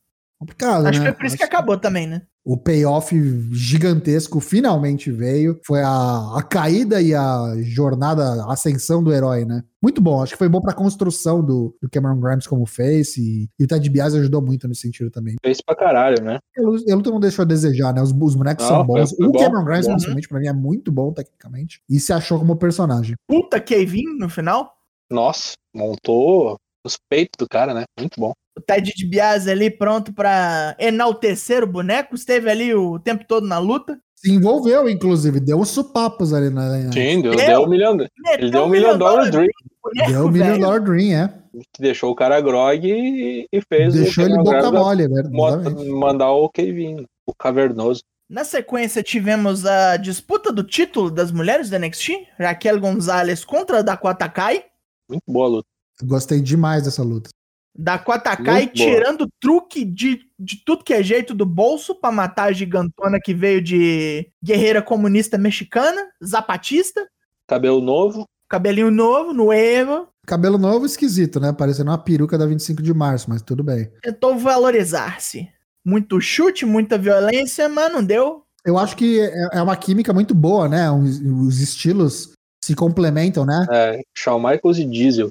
Complicado, Acho que né? foi por isso que Acho- acabou também, né? O payoff gigantesco finalmente veio. Foi a, a caída e a jornada, a ascensão do herói, né? Muito bom. Acho que foi bom pra construção do, do Cameron Grimes como face. E, e o Ted Bias ajudou muito nesse sentido também. Fez pra caralho, né? A luta não deixou a desejar, né? Os, os bonecos Não, são bons. foi- foi o bom, Cameron Grimes, bom. principalmente, pra mim, é muito bom tecnicamente. E se achou como personagem. Puta Kevin no final. Nossa, montou os peitos do cara, né? Muito bom. O Ted DiBiase ali pronto pra enaltecer o boneco. Esteve ali o tempo todo na luta. Se envolveu, inclusive. Deu uns supapos ali na. na- Sim, deu, Deu. deu um milhão. Ele deu um milhão de dólar dream, boneco, Deu o Million velho. Dollar Dream, é. que deixou o cara grog e, e fez Deixou ele boca mole, é verdade. mo- exatamente. mandar o Kevin, o cavernoso. Na sequência, tivemos a disputa do título das mulheres do NXT. Raquel Gonzalez contra a Dakota Kai. Muito boa a luta. Gostei demais dessa luta. Dakota Kai Muito boa. tirando truque de, de tudo que é jeito do bolso pra matar a gigantona que veio de guerreira comunista mexicana, zapatista, Cabelo novo, cabelinho novo, nuevo. Cabelo novo esquisito, né? Parecendo uma peruca da 25 de março, mas tudo bem. Tentou valorizar-se. Muito chute, muita violência, mas não deu. Eu acho que é é uma química muito boa, né? Os, os estilos se complementam, né? é, Shawn Michaels e Diesel.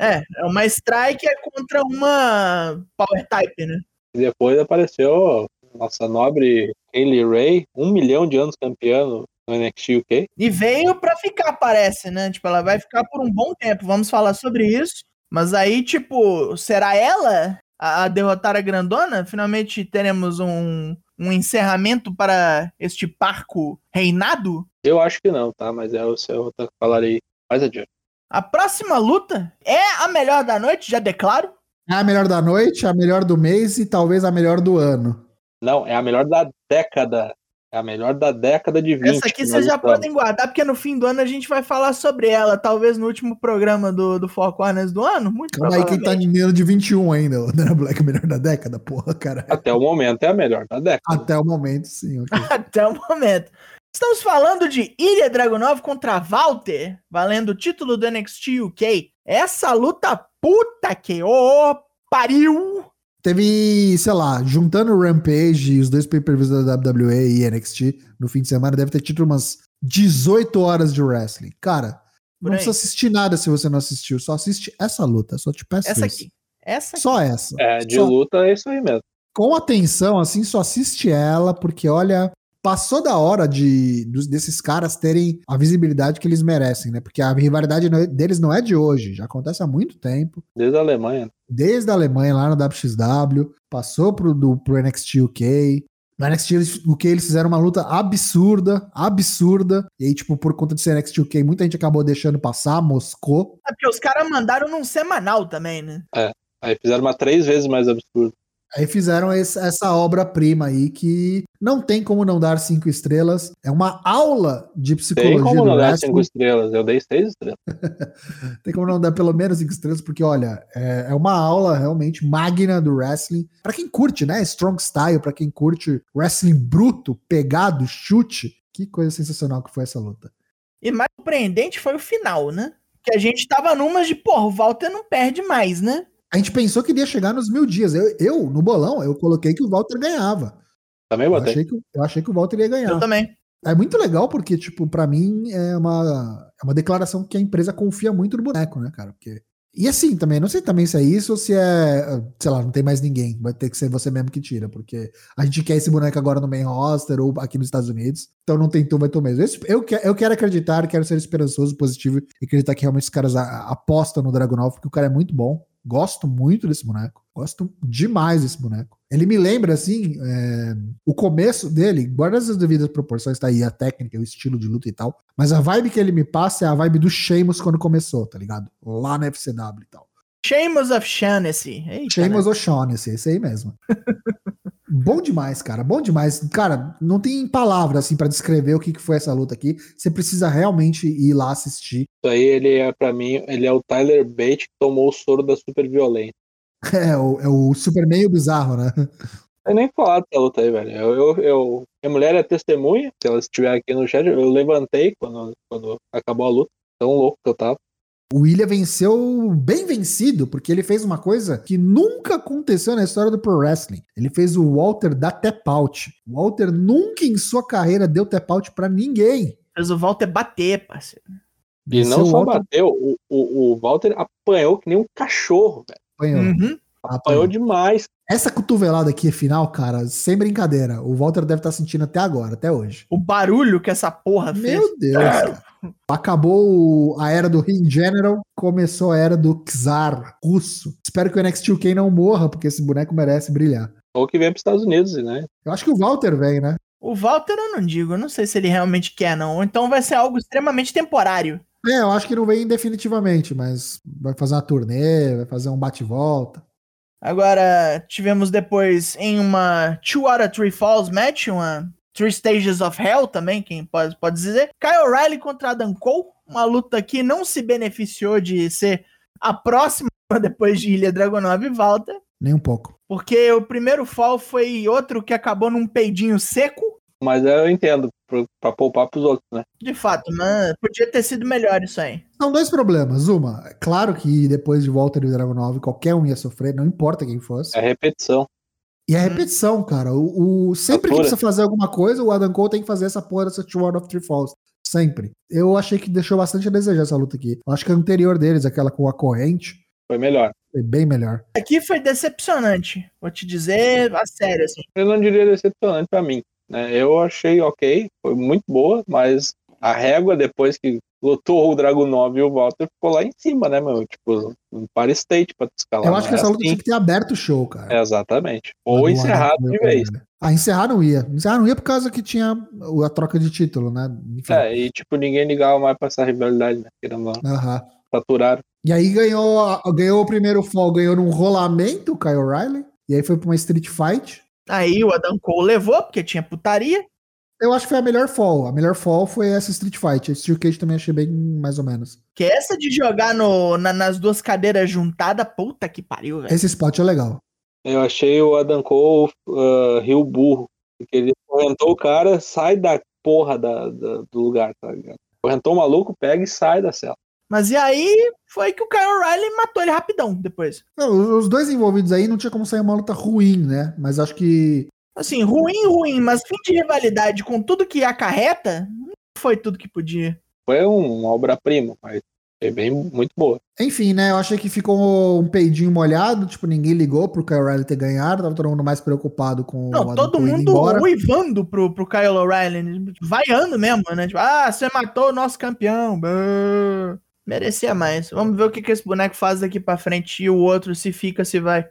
É uma strike é contra uma power type, né? Depois apareceu nossa nobre Kaylee Ray, um milhão de anos campeã no NXT UK. E veio pra ficar, parece, né? Tipo, ela vai ficar por um bom tempo. Vamos falar sobre isso. Mas aí, tipo, será ela a, a derrotar a grandona? Finalmente teremos um, um encerramento para este parco reinado? Eu acho que não, tá? Mas é o seu eu falarei mais adiante. A próxima luta é a melhor da noite, já declaro. É a melhor da noite, a melhor do mês e talvez a melhor do ano. Não, é a melhor da década. É a melhor da década de 20. Essa aqui vocês já estamos. podem guardar, porque no fim do ano a gente vai falar sobre ela. Talvez no último programa do, do Four Corners do ano. Muito Calma aí, quem tá em ano de 21 ainda, o Dana Black, melhor da década, porra, cara. Até o momento é a melhor da década. Até o momento, sim. ok. Até o momento. Estamos falando de Ilha Dragunov contra Walter, valendo o título do NXT UK. Essa luta puta que ô pariu! Teve, sei lá, juntando o Rampage e os dois pay-per-views da WWE e NXT no fim de semana, deve ter tido umas 18 horas de wrestling. Cara, Por não aí. precisa assistir nada se você não assistiu, só assiste essa luta, só te peço Essa isso. aqui. Essa aqui. Só essa. É, de Só- luta é isso aí mesmo. com atenção, assim, só assiste ela, porque olha, passou da hora de dos- desses caras terem a visibilidade que eles merecem, né? Porque a rivalidade é- deles não é de hoje, já acontece há muito tempo. Desde a Alemanha. Desde a Alemanha lá no WXW, passou pro, do, pro NXT UK. No NXT UK eles fizeram uma luta absurda, absurda. E aí, tipo, por conta de ser NXT UK, muita gente acabou deixando passar, moscou. É porque os caras mandaram num semanal também, né? Aí fizeram uma três vezes mais absurda. Aí fizeram esse- essa obra-prima aí que não tem como não dar cinco estrelas. É uma aula de psicologia Tem como do não dar wrestling. cinco estrelas? Eu dei seis estrelas. Tem como não dar pelo menos cinco estrelas, porque olha, é, é uma aula realmente magna do wrestling. Pra quem curte, né? Strong style, pra quem curte wrestling bruto, pegado, chute. Que coisa sensacional que foi essa luta. E mais surpreendente foi o final, né? Que a gente tava numas de, porra, o Walter não perde mais, né? A gente pensou que ele ia chegar nos mil dias. Eu, eu, no bolão, eu coloquei que o Walter ganhava. Também Eu achei que, eu achei que o Walter ia ganhar. Eu também. É muito legal porque, tipo, pra mim é uma, é uma declaração que a empresa confia muito no boneco, né, cara? Porque E assim também, não sei também se é isso ou se é, sei lá, não tem mais ninguém. Vai ter que ser você mesmo que tira, porque a gente quer esse boneco agora no main roster ou aqui nos Estados Unidos. Então não tem tu, vai tu mesmo. Eu, eu, eu quero acreditar, quero ser esperançoso, positivo e acreditar que realmente os caras apostam no Dragunov, porque o cara é muito bom. Gosto muito desse boneco. Gosto demais desse boneco. Ele me lembra, assim, é, o começo dele, guarda as devidas proporções, tá aí a técnica, o estilo de luta e tal. Mas a vibe que ele me passa é a vibe do Sheamus quando começou, tá ligado? Lá na FCW e tal. Sheamus of Shaughnessy. Sheamus né? of Shaughnessy, esse aí mesmo. bom demais, cara. Bom demais. Cara, não tem palavras assim para descrever o que, que foi essa luta aqui. Você precisa realmente ir lá assistir. Isso aí, ele é, para mim, ele é o Tyler Bate que tomou o soro da super violência. É, o, é o super meio bizarro, né? Eu nem falar dessa luta aí, velho. Eu, eu, eu, minha mulher é testemunha, se ela estiver aqui no chat, eu levantei quando, quando acabou a luta. Tão louco que eu tava. O William venceu bem vencido, porque ele fez uma coisa que nunca aconteceu na história do Pro Wrestling. Ele fez o Walter dar tap out. O Walter nunca em sua carreira deu tap out pra ninguém. Fez o Walter bater, parceiro. E não só Walter... bateu, o, o, o Walter apanhou que nem um cachorro, velho. Apanhou. Uhum. Apanhou demais. Essa cotovelada aqui, final, cara, sem brincadeira. O Walter deve estar tá sentindo até agora, até hoje. O barulho que essa porra Meu fez. Meu Deus. Cara. Acabou a era do Ring General, começou a era do Czar russo. Espero que o NXT UK não morra, porque esse boneco merece brilhar. Ou que venha para os Estados Unidos, né? Eu acho que o Walter vem, né? O Walter eu não digo, eu não sei se ele realmente quer, não. Ou então vai ser algo extremamente temporário. É, eu acho que não vem definitivamente, mas vai fazer uma turnê, vai fazer um bate-volta. Agora, tivemos depois em uma Two Out of Three Falls match, uma Three Stages of Hell também, quem pode, pode dizer. Kyle O'Reilly contra Adam Cole, uma luta que não se beneficiou de ser a próxima depois de Ilha Dragonov e Volta. Nem um pouco. Porque o primeiro fall foi outro que acabou num peidinho seco. Mas eu entendo, pra poupar pros outros, né? De fato, mas podia ter sido melhor isso aí. São dois problemas. Uma, é claro que depois de volta do Dragon 9, qualquer um ia sofrer, não importa quem fosse. É repetição. E é repetição, cara. O, o sempre que precisa fazer alguma coisa, o Adam Cole tem que fazer essa porra dessa Two of Three Falls. Sempre. Eu achei que deixou bastante a desejar essa luta aqui. acho que a anterior deles, aquela com a corrente. Foi melhor. Foi bem melhor. Aqui foi decepcionante. Vou te dizer a sério, assim. Eu não diria decepcionante para mim. Né? Eu achei ok, foi muito boa, mas a régua depois que lutou o Dragunov e o Walter ficou lá em cima, né, meu? Tipo, um para state pra escalar. Eu acho que essa luta assim. tinha que ter aberto o show, cara. É, exatamente. Ou encerrado de vez. Ah, encerrar não ia. Encerrar não ia por causa que tinha a troca de título, né? Enfim. É, e tipo, ninguém ligava mais pra essa rivalidade, né? Querendo lá. Aham. Saturaram. E aí ganhou, ganhou o primeiro fall, ganhou num rolamento o Kyle O'Reilly. E aí foi pra uma street fight. Aí o Adam Cole levou, porque tinha putaria. Eu acho que foi a melhor fall. A melhor fall foi essa Street Fight. A Steel Cage também achei bem mais ou menos. Que essa de jogar no, na, nas duas cadeiras juntadas, puta que pariu, velho. Esse spot é legal. Eu achei o Adam Cole uh, rio burro. Porque ele correntou o cara, sai da porra da, da, do lugar, tá ligado? Correntou o maluco, pega e sai da cela. Mas e aí foi que o Kyle O'Reilly matou ele rapidão depois. Não, os dois envolvidos aí não tinha como sair uma luta ruim, né? Mas acho que. Assim, ruim, ruim, mas fim de rivalidade com tudo que acarreta, não foi tudo que podia. Foi um obra-prima, mas foi bem muito boa. Enfim, né? Eu achei que ficou um peidinho molhado, tipo, ninguém ligou pro Kyle O'Reilly ter ganhado, tava todo mundo mais preocupado com Não, o todo mundo uivando pro, pro Kyle O'Reilly, vaiando mesmo, né? Tipo, ah, você matou o nosso campeão. Bã. Merecia mais. Vamos ver o que, que esse boneco faz daqui para frente e o outro se fica, se vai.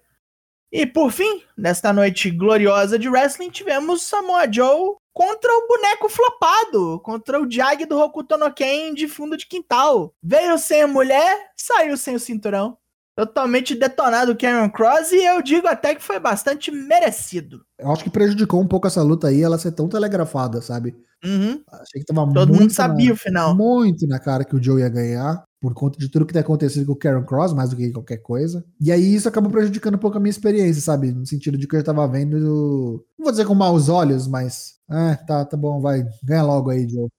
E por fim, nesta noite gloriosa de wrestling, tivemos Samoa Joe contra o boneco flopado, contra o Jag do Hokuto no Ken de fundo de quintal. Veio sem a mulher, saiu sem o cinturão. Totalmente detonado o Cameron Cross e eu digo até que foi bastante merecido. Eu acho que prejudicou um pouco essa luta aí, ela ser tão telegrafada, sabe? Uhum. Achei que tava Todo mundo sabia na, o final. Muito na cara que o Joe ia ganhar por conta de tudo que tem acontecido com o Karen Cross, mais do que qualquer coisa. E aí isso acabou prejudicando um pouco a minha experiência, sabe? No sentido de que eu tava vendo, não vou dizer com maus olhos, mas, é, tá, tá bom, vai, ganha logo aí, Joe.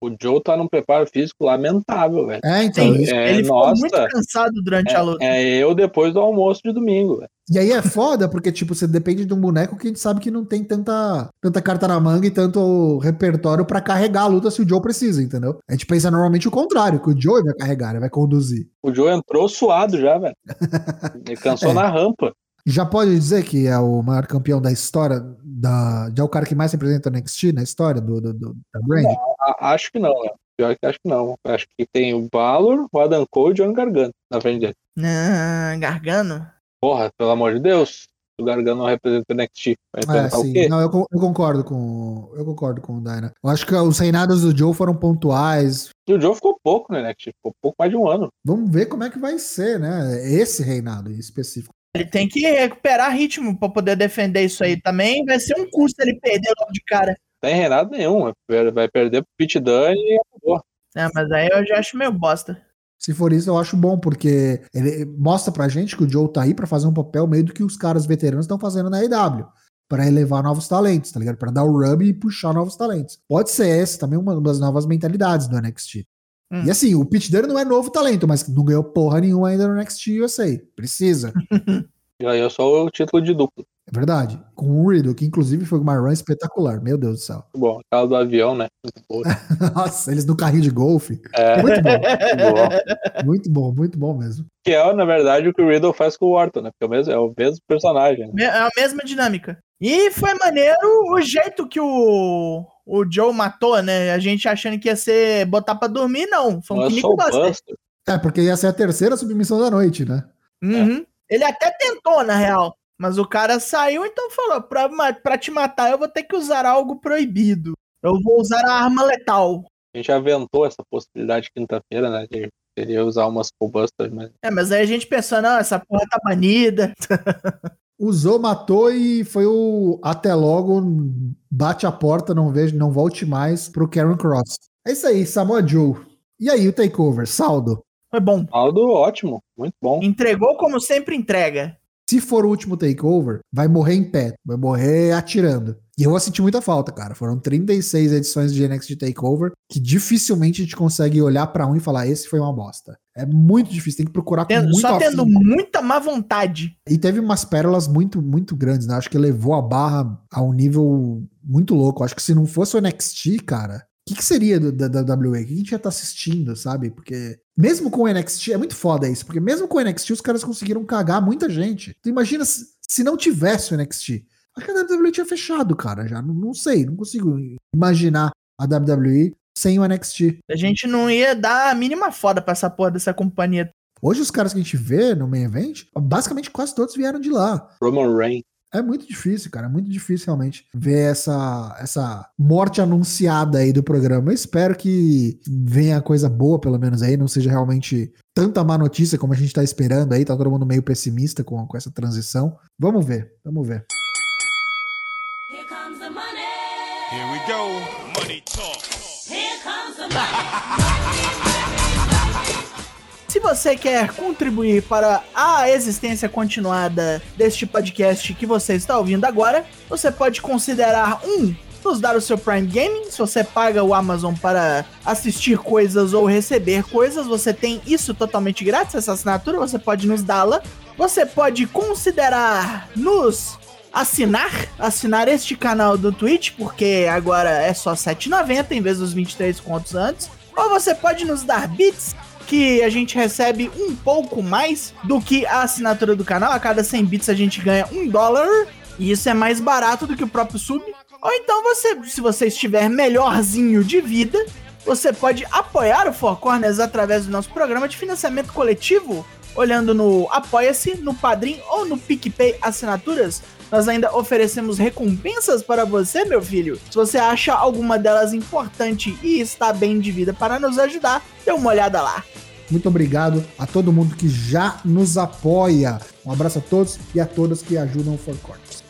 O Joe tá num preparo físico lamentável, velho. É, então. Sim, isso- é, ele ficou nossa. muito cansado durante a luta. É, é eu depois do almoço de domingo, velho. E aí é foda, porque, tipo, você depende de um boneco que a gente sabe que não tem tanta, tanta carta na manga e tanto repertório pra carregar a luta se o Joe precisa, entendeu? A gente pensa normalmente o contrário, que o Joe vai carregar, ele vai conduzir. O Joe entrou suado já, velho. Ele cansou É. na rampa. Já pode dizer que é o maior campeão da história, da, já é o cara que mais representa o NXT na história do, do, do- da brand? A- acho que não, velho. Pior que acho que não. Acho que tem o Valor, o Adam Cole e o John Gargano na frente dele. Ah, Gargano. Porra, pelo amor de Deus. O Gargano não representa o NXT. Vai É, representar o sim. quê? Não, eu, eu concordo com. Eu concordo com o Dyna. Eu acho que os reinados do Joe foram pontuais. E o Joe ficou pouco no NXT. Ficou pouco mais de um ano. Vamos ver como é que vai ser, né? Esse reinado em específico. Ele tem que recuperar ritmo pra poder defender isso aí também. Vai ser um custo ele perder logo de cara. Não tem Renato nenhum. Vai perder pro Pete Dunne e acabou. É, mas aí eu já acho meio bosta. Se for isso, eu acho bom, porque ele mostra pra gente que o Joe tá aí pra fazer um papel meio do que os caras veteranos estão fazendo na AEW. Pra elevar novos talentos, tá ligado? Pra dar o rub e puxar novos talentos. Pode ser essa também uma das novas mentalidades do NXT. Hum. E assim, o Pete Dunne não é novo talento, mas não ganhou porra nenhuma ainda no NXT USA. Precisa. E aí eu só o título de duplo. É verdade. Com o Riddle, que inclusive foi uma run espetacular. Meu Deus do céu. Bom. Aquela do avião, né? Nossa, eles no carrinho de golfe. É, Muito bom. muito bom. Muito bom, mesmo. Que é, na verdade, o que o Riddle faz com o Orton, né? Porque é o mesmo, é o mesmo personagem. Né? É a mesma dinâmica. E foi maneiro o jeito que o, o Joe matou, né? A gente achando que ia ser botar pra dormir, não. Foi um é Buster. É, porque ia ser a terceira submissão da noite, né? Uhum. Ele até tentou, na real. Mas o cara saiu, então falou: pra, pra te matar, eu vou ter que usar algo proibido. Eu vou usar a arma letal. A gente aventou essa possibilidade quinta-feira, né? De queria usar umas busters, mas É, mas aí a gente pensou, não, essa porra tá banida. Usou, matou e foi o até logo, bate a porta, não vejo, não volte mais pro Karen Cross. É isso aí, Samoa Joe. E aí, o takeover, saldo. Foi bom. Aldo, ótimo, muito bom. Entregou como sempre entrega. Se for o último takeover, vai morrer em pé, vai morrer atirando. E eu vou sentir muita falta, cara. Foram 36 edições de NXT Takeover que dificilmente a gente consegue olhar pra um e falar: esse foi uma bosta. É muito difícil, tem que procurar com Tendo- muito só tendo afinco. muita má vontade. E teve umas pérolas muito, muito grandes, né? Acho que levou a barra a um nível muito louco. Acho que se não fosse o NXT, cara, que, que seria do, da, da WWE? O que a gente ia estar assistindo, sabe? Porque mesmo com o NXT, é muito foda isso, porque mesmo com o NXT os caras conseguiram cagar muita gente. Tu imagina se, se não tivesse o NXT. Acho que a WWE tinha fechado, cara, já. Não, não sei, não consigo imaginar a WWE sem o NXT. A gente não ia dar a mínima foda pra essa porra dessa companhia. Hoje os caras que a gente vê no main event, basicamente quase todos vieram de lá. Roman Reigns. É muito difícil, cara. É muito difícil realmente ver essa, essa morte anunciada aí do programa. Eu espero que venha coisa boa, pelo menos aí, não seja realmente tanta má notícia como a gente tá esperando aí. Tá todo mundo meio pessimista com, com essa transição. Vamos ver, vamos ver. Here comes the money. Here we go. Money talk. Here comes the money. Se você quer contribuir para a existência continuada deste podcast que você está ouvindo agora, você pode considerar um nos dar o seu Prime Gaming. Se você paga o Amazon para assistir coisas ou receber coisas, você tem isso totalmente grátis, essa assinatura, você pode nos dá-la. Você pode considerar nos assinar, assinar este canal do Twitch, porque agora é só R$ 7,90 em vez dos 23 contos antes. Ou você pode nos dar bits, que a gente recebe um pouco mais do que a assinatura do canal. A cada 100 bits a gente ganha um dólar, e isso é mais barato do que o próprio sub. Ou então você, se você estiver melhorzinho de vida, você pode apoiar o Four Corners através do nosso programa de financiamento coletivo, olhando no Apoia-se, no Padrim ou no PicPay Assinaturas. Nós ainda oferecemos recompensas para você, meu filho. Se você acha alguma delas importante e está bem de vida para nos ajudar, dê uma olhada lá. Muito obrigado a todo mundo que já nos apoia. Um abraço a todos e a todas que ajudam o Four Corners.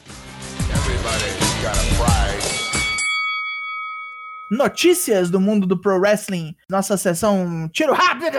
Notícias do mundo do pro wrestling. Nossa sessão Tiro Rápido!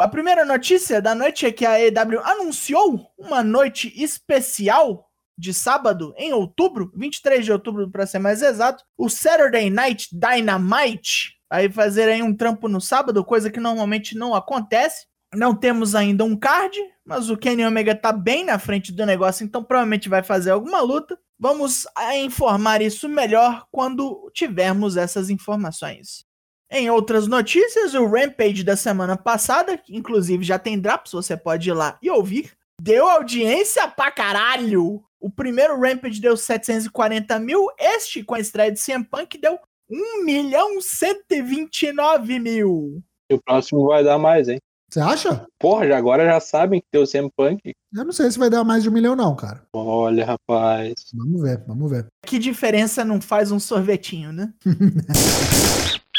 A primeira notícia da noite é que a EW anunciou uma noite especial de sábado, em outubro, 23 de outubro para ser mais exato, o Saturday Night Dynamite. Aí fazer aí um trampo no sábado, coisa que normalmente não acontece. Não temos ainda um card, mas o Kenny Omega tá bem na frente do negócio, então provavelmente vai fazer alguma luta. Vamos informar isso melhor quando tivermos essas informações. Em outras notícias, o Rampage da semana passada, que inclusive já tem drops, você pode ir lá e ouvir, deu audiência pra caralho. O primeiro Rampage deu 740 mil, este com a estreia de CM Punk deu 1 milhão 129 mil. E o próximo vai dar mais, hein? Você acha? Porra, já agora já sabem que tem o CM Punk. Eu não sei se vai dar mais de um milhão, não, cara. Olha, rapaz. Vamos ver, vamos ver. Que diferença não faz um sorvetinho, né?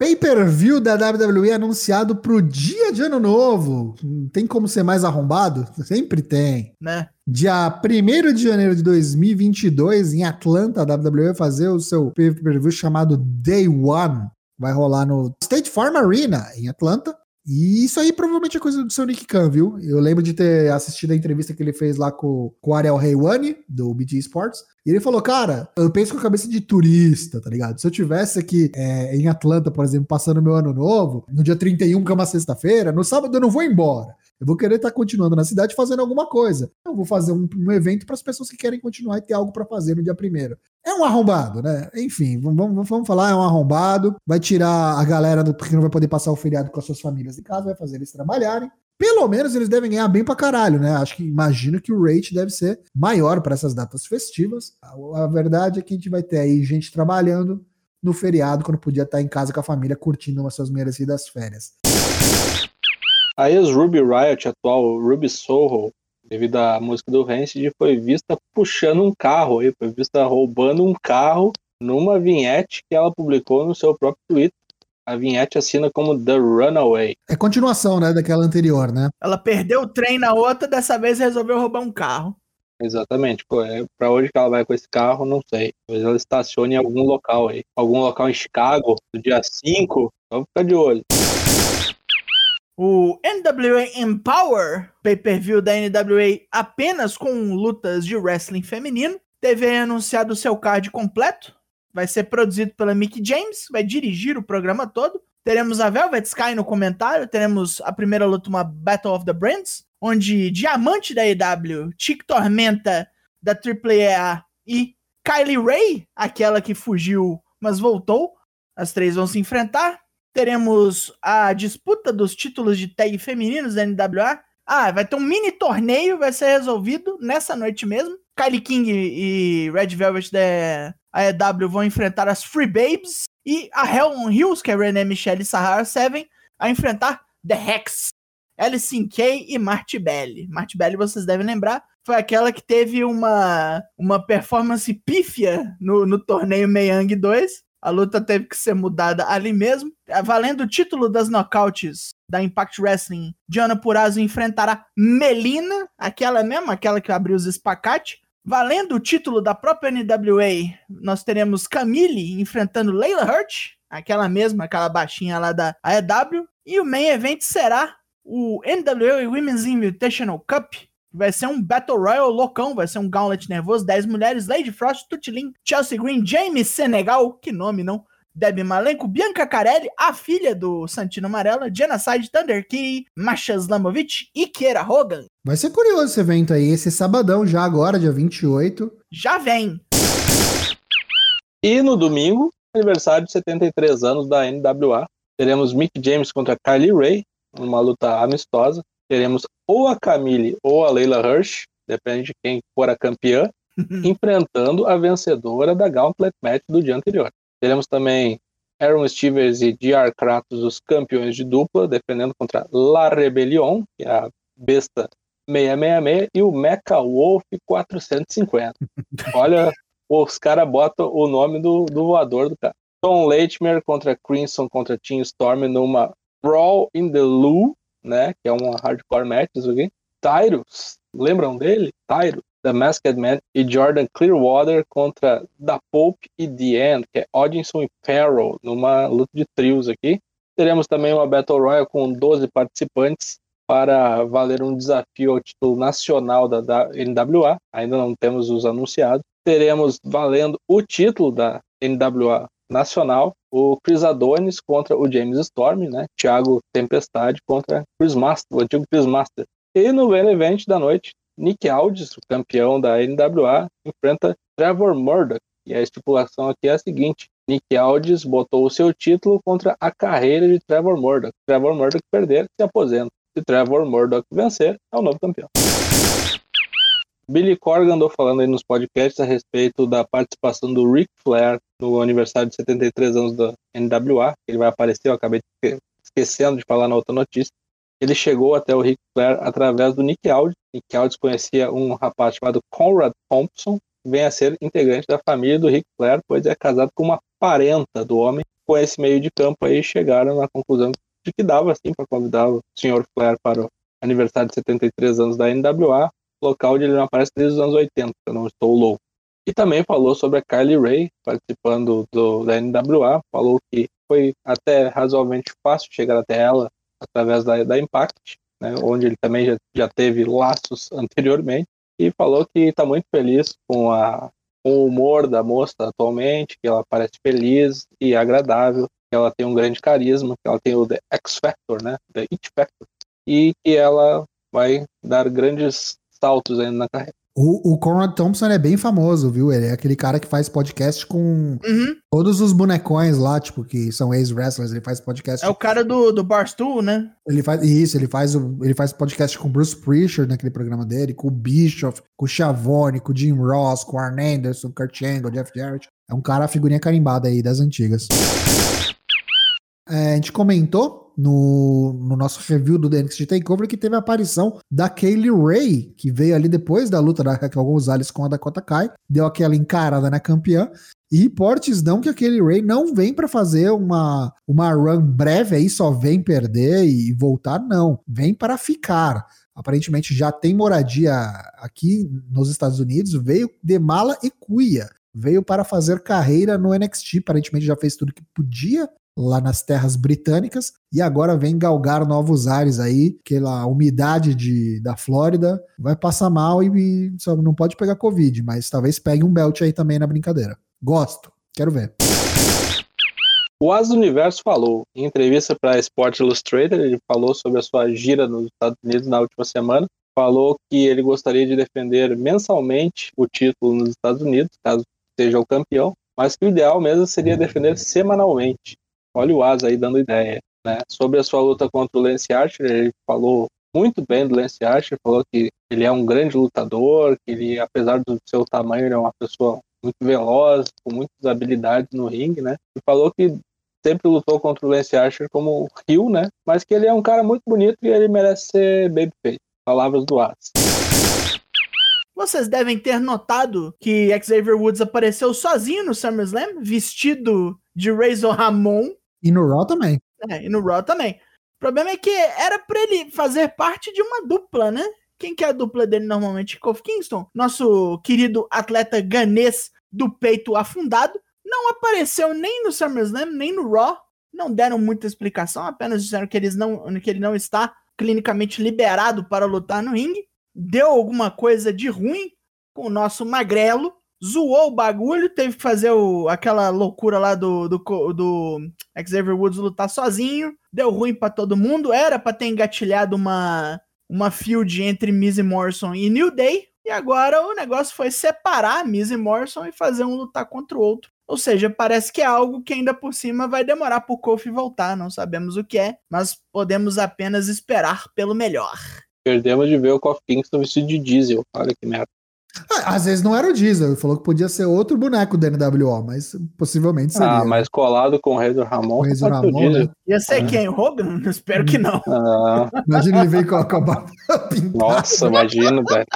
Pay-per-view da WWE anunciado pro dia de ano novo. Tem como ser mais arrombado? Sempre tem. né? Dia 1 de janeiro de 2022, em Atlanta, a WWE vai fazer o seu pay-per-view chamado Day One. Vai rolar no State Farm Arena, em Atlanta. E isso aí provavelmente é coisa do seu Nick Khan, viu? Eu lembro de ter assistido a entrevista que ele fez lá com, com o Ariel Heiwani, do BT Sports. E ele falou, cara, eu penso com a cabeça de turista, tá ligado? Se eu tivesse aqui é, em Atlanta, por exemplo, passando meu ano novo, no dia 31, que é uma sexta-feira, no sábado eu não vou embora. Eu vou querer estar continuando na cidade fazendo alguma coisa. Eu vou fazer um, um evento para as pessoas que querem continuar e ter algo para fazer no dia primeiro. É um arrombado, né? Enfim, vamos- vamos falar, é um arrombado. Vai tirar a galera do, porque não vai poder passar o feriado com as suas famílias em casa, vai fazer eles trabalharem. Pelo menos eles devem ganhar bem pra caralho, né? Acho que imagino que o rate deve ser maior para essas datas festivas. A, a verdade é que a gente vai ter aí gente trabalhando no feriado, quando podia estar em casa com a família curtindo as suas merecidas férias. A ex-Ruby Riot, atual Ruby Soho, devido à música do Rancid, foi vista puxando um carro, aí, foi vista roubando um carro numa vinhete que ela publicou no seu próprio Twitter. A vinhete assina como The Runaway. É continuação, né, daquela anterior, né? Ela perdeu o trem na outra, dessa vez resolveu roubar um carro. Exatamente. Pô, é, pra onde que ela vai com esse carro, não sei. Talvez ela estacione em algum local aí. Algum local em Chicago, no dia 5. Vamos ficar de olho. O NWA Empower, pay-per-view da NWA apenas com lutas de wrestling feminino, teve aí anunciado o seu card completo. Vai ser produzido pela Mickey James, vai dirigir o programa todo. Teremos a Velvet Sky no comentário, teremos a primeira luta, uma Battle of the Brands, onde Diamante da EW, Chick Tormenta da AAA e Kylie Ray, aquela que fugiu, mas voltou, as três vão se enfrentar. Teremos a disputa dos títulos de tag femininos da NWA. Ah, vai ter um mini torneio, vai ser resolvido nessa noite mesmo. Kylie King e Red Velvet da AEW vão enfrentar as Free Babes. E a Hell on Hills, que é René Michelle e Sahara Seven, a enfrentar The Hex. Alison Kay e Marty Belli. Marty Belli, vocês devem lembrar, foi aquela que teve uma, uma performance pífia no, no torneio Meyang 2. A luta teve que ser mudada ali mesmo. Valendo o título das knockouts da Impact Wrestling, Diana Purrazzo enfrentará Melina, aquela mesma, aquela que abriu os espacates. Valendo o título da própria NWA, nós teremos Camille enfrentando Layla Hurt, aquela mesma, aquela baixinha lá da AEW. E o main event será o NWA Women's Invitational Cup. Vai ser um Battle Royale loucão, vai ser um Gauntlet nervoso, 10 mulheres, Lady Frost, Tutilin, Chelsea Green, Jamie Senegal, que nome não, Debbie Malenko, Bianca Carelli, a filha do Santino Amarela, Genocide, Thunder Key, Masha Slamovic e Kiera Hogan. Vai ser curioso esse evento aí, esse sabadão já agora, dia 28. Já vem. E no domingo, aniversário de 73 anos da NWA. Teremos Mick James contra Kylie Ray, numa luta amistosa. Teremos ou a Camille ou a Leila Hirsch, depende de quem for a campeã, enfrentando a vencedora da Gauntlet Match do dia anterior. Teremos também Aaron Stevens e J.R. Kratos, os campeões de dupla, defendendo contra La Rebellion, que é a besta 666, e o Mecha Wolf 450. Olha, os caras botam o nome do, do voador do cara. Tom Leitmer contra Crimson contra Team Storm numa Brawl in the Lou, né? Que é uma hardcore match, isso aqui. Tyrus, lembram dele? Tyrus, The Masked Man e Jordan Clearwater contra Da Pope e The End, que é Odinson e Farrell, numa luta de trios aqui. Teremos também uma Battle Royale com 12 participantes. para valer um desafio ao título nacional da, NWA. Ainda não temos os anunciados. Teremos valendo o título da NWA nacional, o Chris Adonis contra o James Storm, né? Thiago Tempestade contra Chris Master, o antigo Chris Master. E no main event da noite, Nick Aldis, o campeão da NWA, enfrenta Trevor Murdoch. E a estipulação aqui é a seguinte: Nick Aldis botou o seu título contra a carreira de Trevor Murdoch. Trevor Murdoch perder, se aposenta. Se Trevor Murdoch vencer, é o novo campeão. Billy Corgan andou falando aí nos podcasts a respeito da participação do Ric Flair no aniversário de 73 anos da NWA. Ele vai aparecer, eu acabei esquecendo de falar na outra notícia. Ele chegou até o Ric Flair através do Nick Aldis. Nick Aldis conhecia um rapaz chamado Conrad Thompson, que vem a ser integrante da família do Ric Flair, pois é casado com uma parenta do homem. Com esse meio de campo aí, chegaram na conclusão de que dava sim para convidar o Sr. Flair para o aniversário de 73 anos da NWA, local onde ele não aparece desde os anos 80, se eu não estou louco. E também falou sobre a Kylie Ray participando do, da NWA, falou que foi até razoavelmente fácil chegar até ela através da, da Impact, né, onde ele também já, já teve laços anteriormente, e falou que está muito feliz com, a, com o humor da moça atualmente, que ela parece feliz e agradável, que ela tem um grande carisma, que ela tem o The X Factor, né, The It Factor, e que ela vai dar grandes saltos ainda na carreira. O, o Conrad Thompson é bem famoso, viu? Ele é aquele cara que faz podcast com Uhum. todos os bonecões lá, tipo, que são ex-wrestlers. Ele faz podcast. É o cara do, do Barstool, né? Ele faz isso, ele faz, ele faz podcast com o Bruce Prichard naquele programa dele, com o Bischoff, com o Schiavone, com o Jim Ross, com o Arn Anderson, com o Kurt Angle, Jeff Jarrett. É um cara, figurinha carimbada aí das antigas. É, a gente comentou no, no nosso review do NXT TakeOver que teve a aparição da Kaylee Ray, que veio ali depois da luta da Raquel Gonzalez com a Dakota Kai, deu aquela encarada na campeã, e reportes dão que a Kaylee Ray não vem para fazer uma, uma run breve aí, só vem perder e voltar, não. Vem para ficar. Aparentemente já tem moradia aqui nos Estados Unidos, veio de mala e cuia. Veio para fazer carreira no NXT, aparentemente já fez tudo que podia lá nas terras britânicas e agora vem galgar novos ares aí, aquela umidade de, da Flórida vai passar mal e, e só não pode pegar Covid, mas talvez pegue um belt aí também na brincadeira. Gosto, quero ver. O As Universo falou, em entrevista para Sport Illustrated, ele falou sobre a sua gira nos Estados Unidos na última semana. Falou que ele gostaria de defender mensalmente o título nos Estados Unidos, caso seja o campeão, mas que o ideal mesmo seria defender semanalmente. Olha o As aí dando ideia. Né? Sobre a sua luta contra o Lance Archer, ele falou muito bem do Lance Archer, falou que ele é um grande lutador, que ele, apesar do seu tamanho, ele é uma pessoa muito veloz, com muitas habilidades no ringue, né? E falou que sempre lutou contra o Lance Archer como heel, né? Mas que ele é um cara muito bonito e ele merece ser babyface. Palavras do As. Vocês devem ter notado que Xavier Woods apareceu sozinho no SummerSlam, vestido de Razor Ramon, E no Raw também. É, e no Raw também. O problema é que era pra ele fazer parte de uma dupla, né? Quem que é a dupla dele normalmente? Kofi Kingston, nosso querido atleta ganês do peito afundado, não apareceu nem no SummerSlam, nem no Raw. Não deram muita explicação, apenas disseram que, eles não, que ele não está clinicamente liberado para lutar no ringue. Deu alguma coisa de ruim com o nosso magrelo, zoou o bagulho, teve que fazer o, aquela loucura lá do, do, do Xavier Woods lutar sozinho, deu ruim pra todo mundo, era pra ter engatilhado uma, uma feud entre Miz Morrison e New Day, e agora o negócio foi separar Miz Morrison e fazer um lutar contra o outro. Ou seja, parece que é algo que ainda por cima vai demorar pro Kofi voltar, não sabemos o que é, mas podemos apenas esperar pelo melhor. Perdemos de ver o Kofi Kingston vestido de diesel. Olha que merda. Ah, Às vezes não era o Diesel, ele falou que podia ser outro boneco do NWO, mas possivelmente seria. Ah, mas colado com o Razor Ramon. O Razor Ramon, né? Ia ser quem? Hogan? Espero que não. Ah, Imagina ele veio com a, com a barba pintada. nossa, imagina, velho.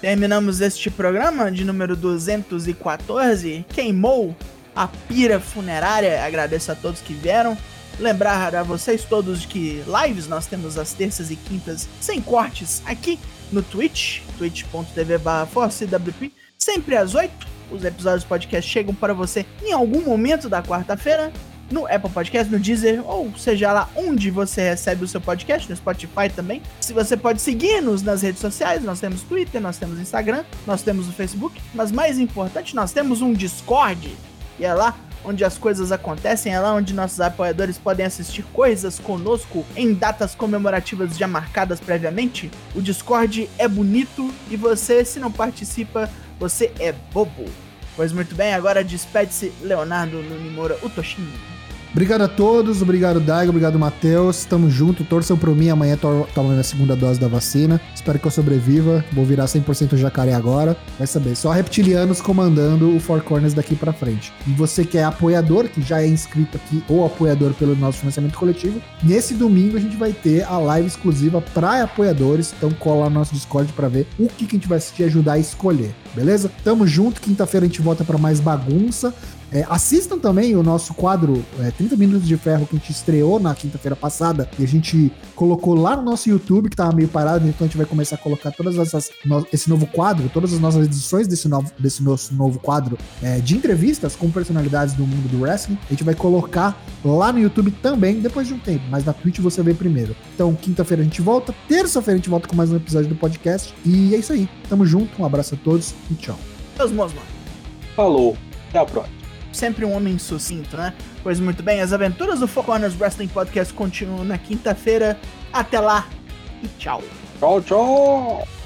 Terminamos este programa de número 214. Queimou a pira funerária. Agradeço a todos que vieram. Lembrar a vocês todos que lives nós temos às terças e quintas sem cortes aqui no Twitch, twitch.tv/forcewp, sempre às 8. Os episódios do podcast chegam para você em algum momento da quarta-feira no Apple Podcast, no Deezer, ou seja lá onde você recebe o seu podcast, no Spotify também. Se você pode seguir-nos nas redes sociais, nós temos Twitter, nós temos Instagram, nós temos o Facebook, mas mais importante, nós temos um Discord. E é lá onde as coisas acontecem, é lá onde nossos apoiadores podem assistir coisas conosco em datas comemorativas já marcadas previamente. O Discord é bonito e você, se não participa, você é bobo. Pois muito bem, agora despede-se Leonardo Nimura, o Toshinho. Obrigado a todos, obrigado Daigo, obrigado Matheus. Tamo junto, torçam por mim. Amanhã to tomo minha segunda dose da vacina. Espero que eu sobreviva. Vou virar 100% jacaré agora. Vai saber, só reptilianos comandando o Four Corners daqui pra frente. E você que é apoiador, que já é inscrito aqui ou apoiador pelo nosso financiamento coletivo, nesse domingo a gente vai ter a live exclusiva para apoiadores. Então cola no nosso Discord para ver o que, que a gente vai assistir e ajudar a escolher. Beleza? Tamo junto. Quinta-feira a gente volta para mais bagunça. É, assistam também o nosso quadro é, 30 Minutos de Ferro que a gente estreou na quinta-feira passada e a gente colocou lá no nosso YouTube, que tava meio parado, então a gente vai começar a colocar todas essas no- esse novo quadro, todas as nossas edições desse novo, desse nosso novo quadro é, de entrevistas com personalidades do mundo do wrestling. A gente vai colocar lá no YouTube também, depois de um tempo, mas na Twitch você vê primeiro. Então, quinta-feira a gente volta, terça-feira a gente volta com mais um episódio do podcast. E é isso aí. Tamo junto, um abraço a todos e tchau. Meus. Falou. Até a próxima. Sempre um homem sucinto, né? Pois muito bem, as aventuras do Four Corners Wrestling Podcast continuam na quinta-feira. Até lá e tchau. Tchau, tchau.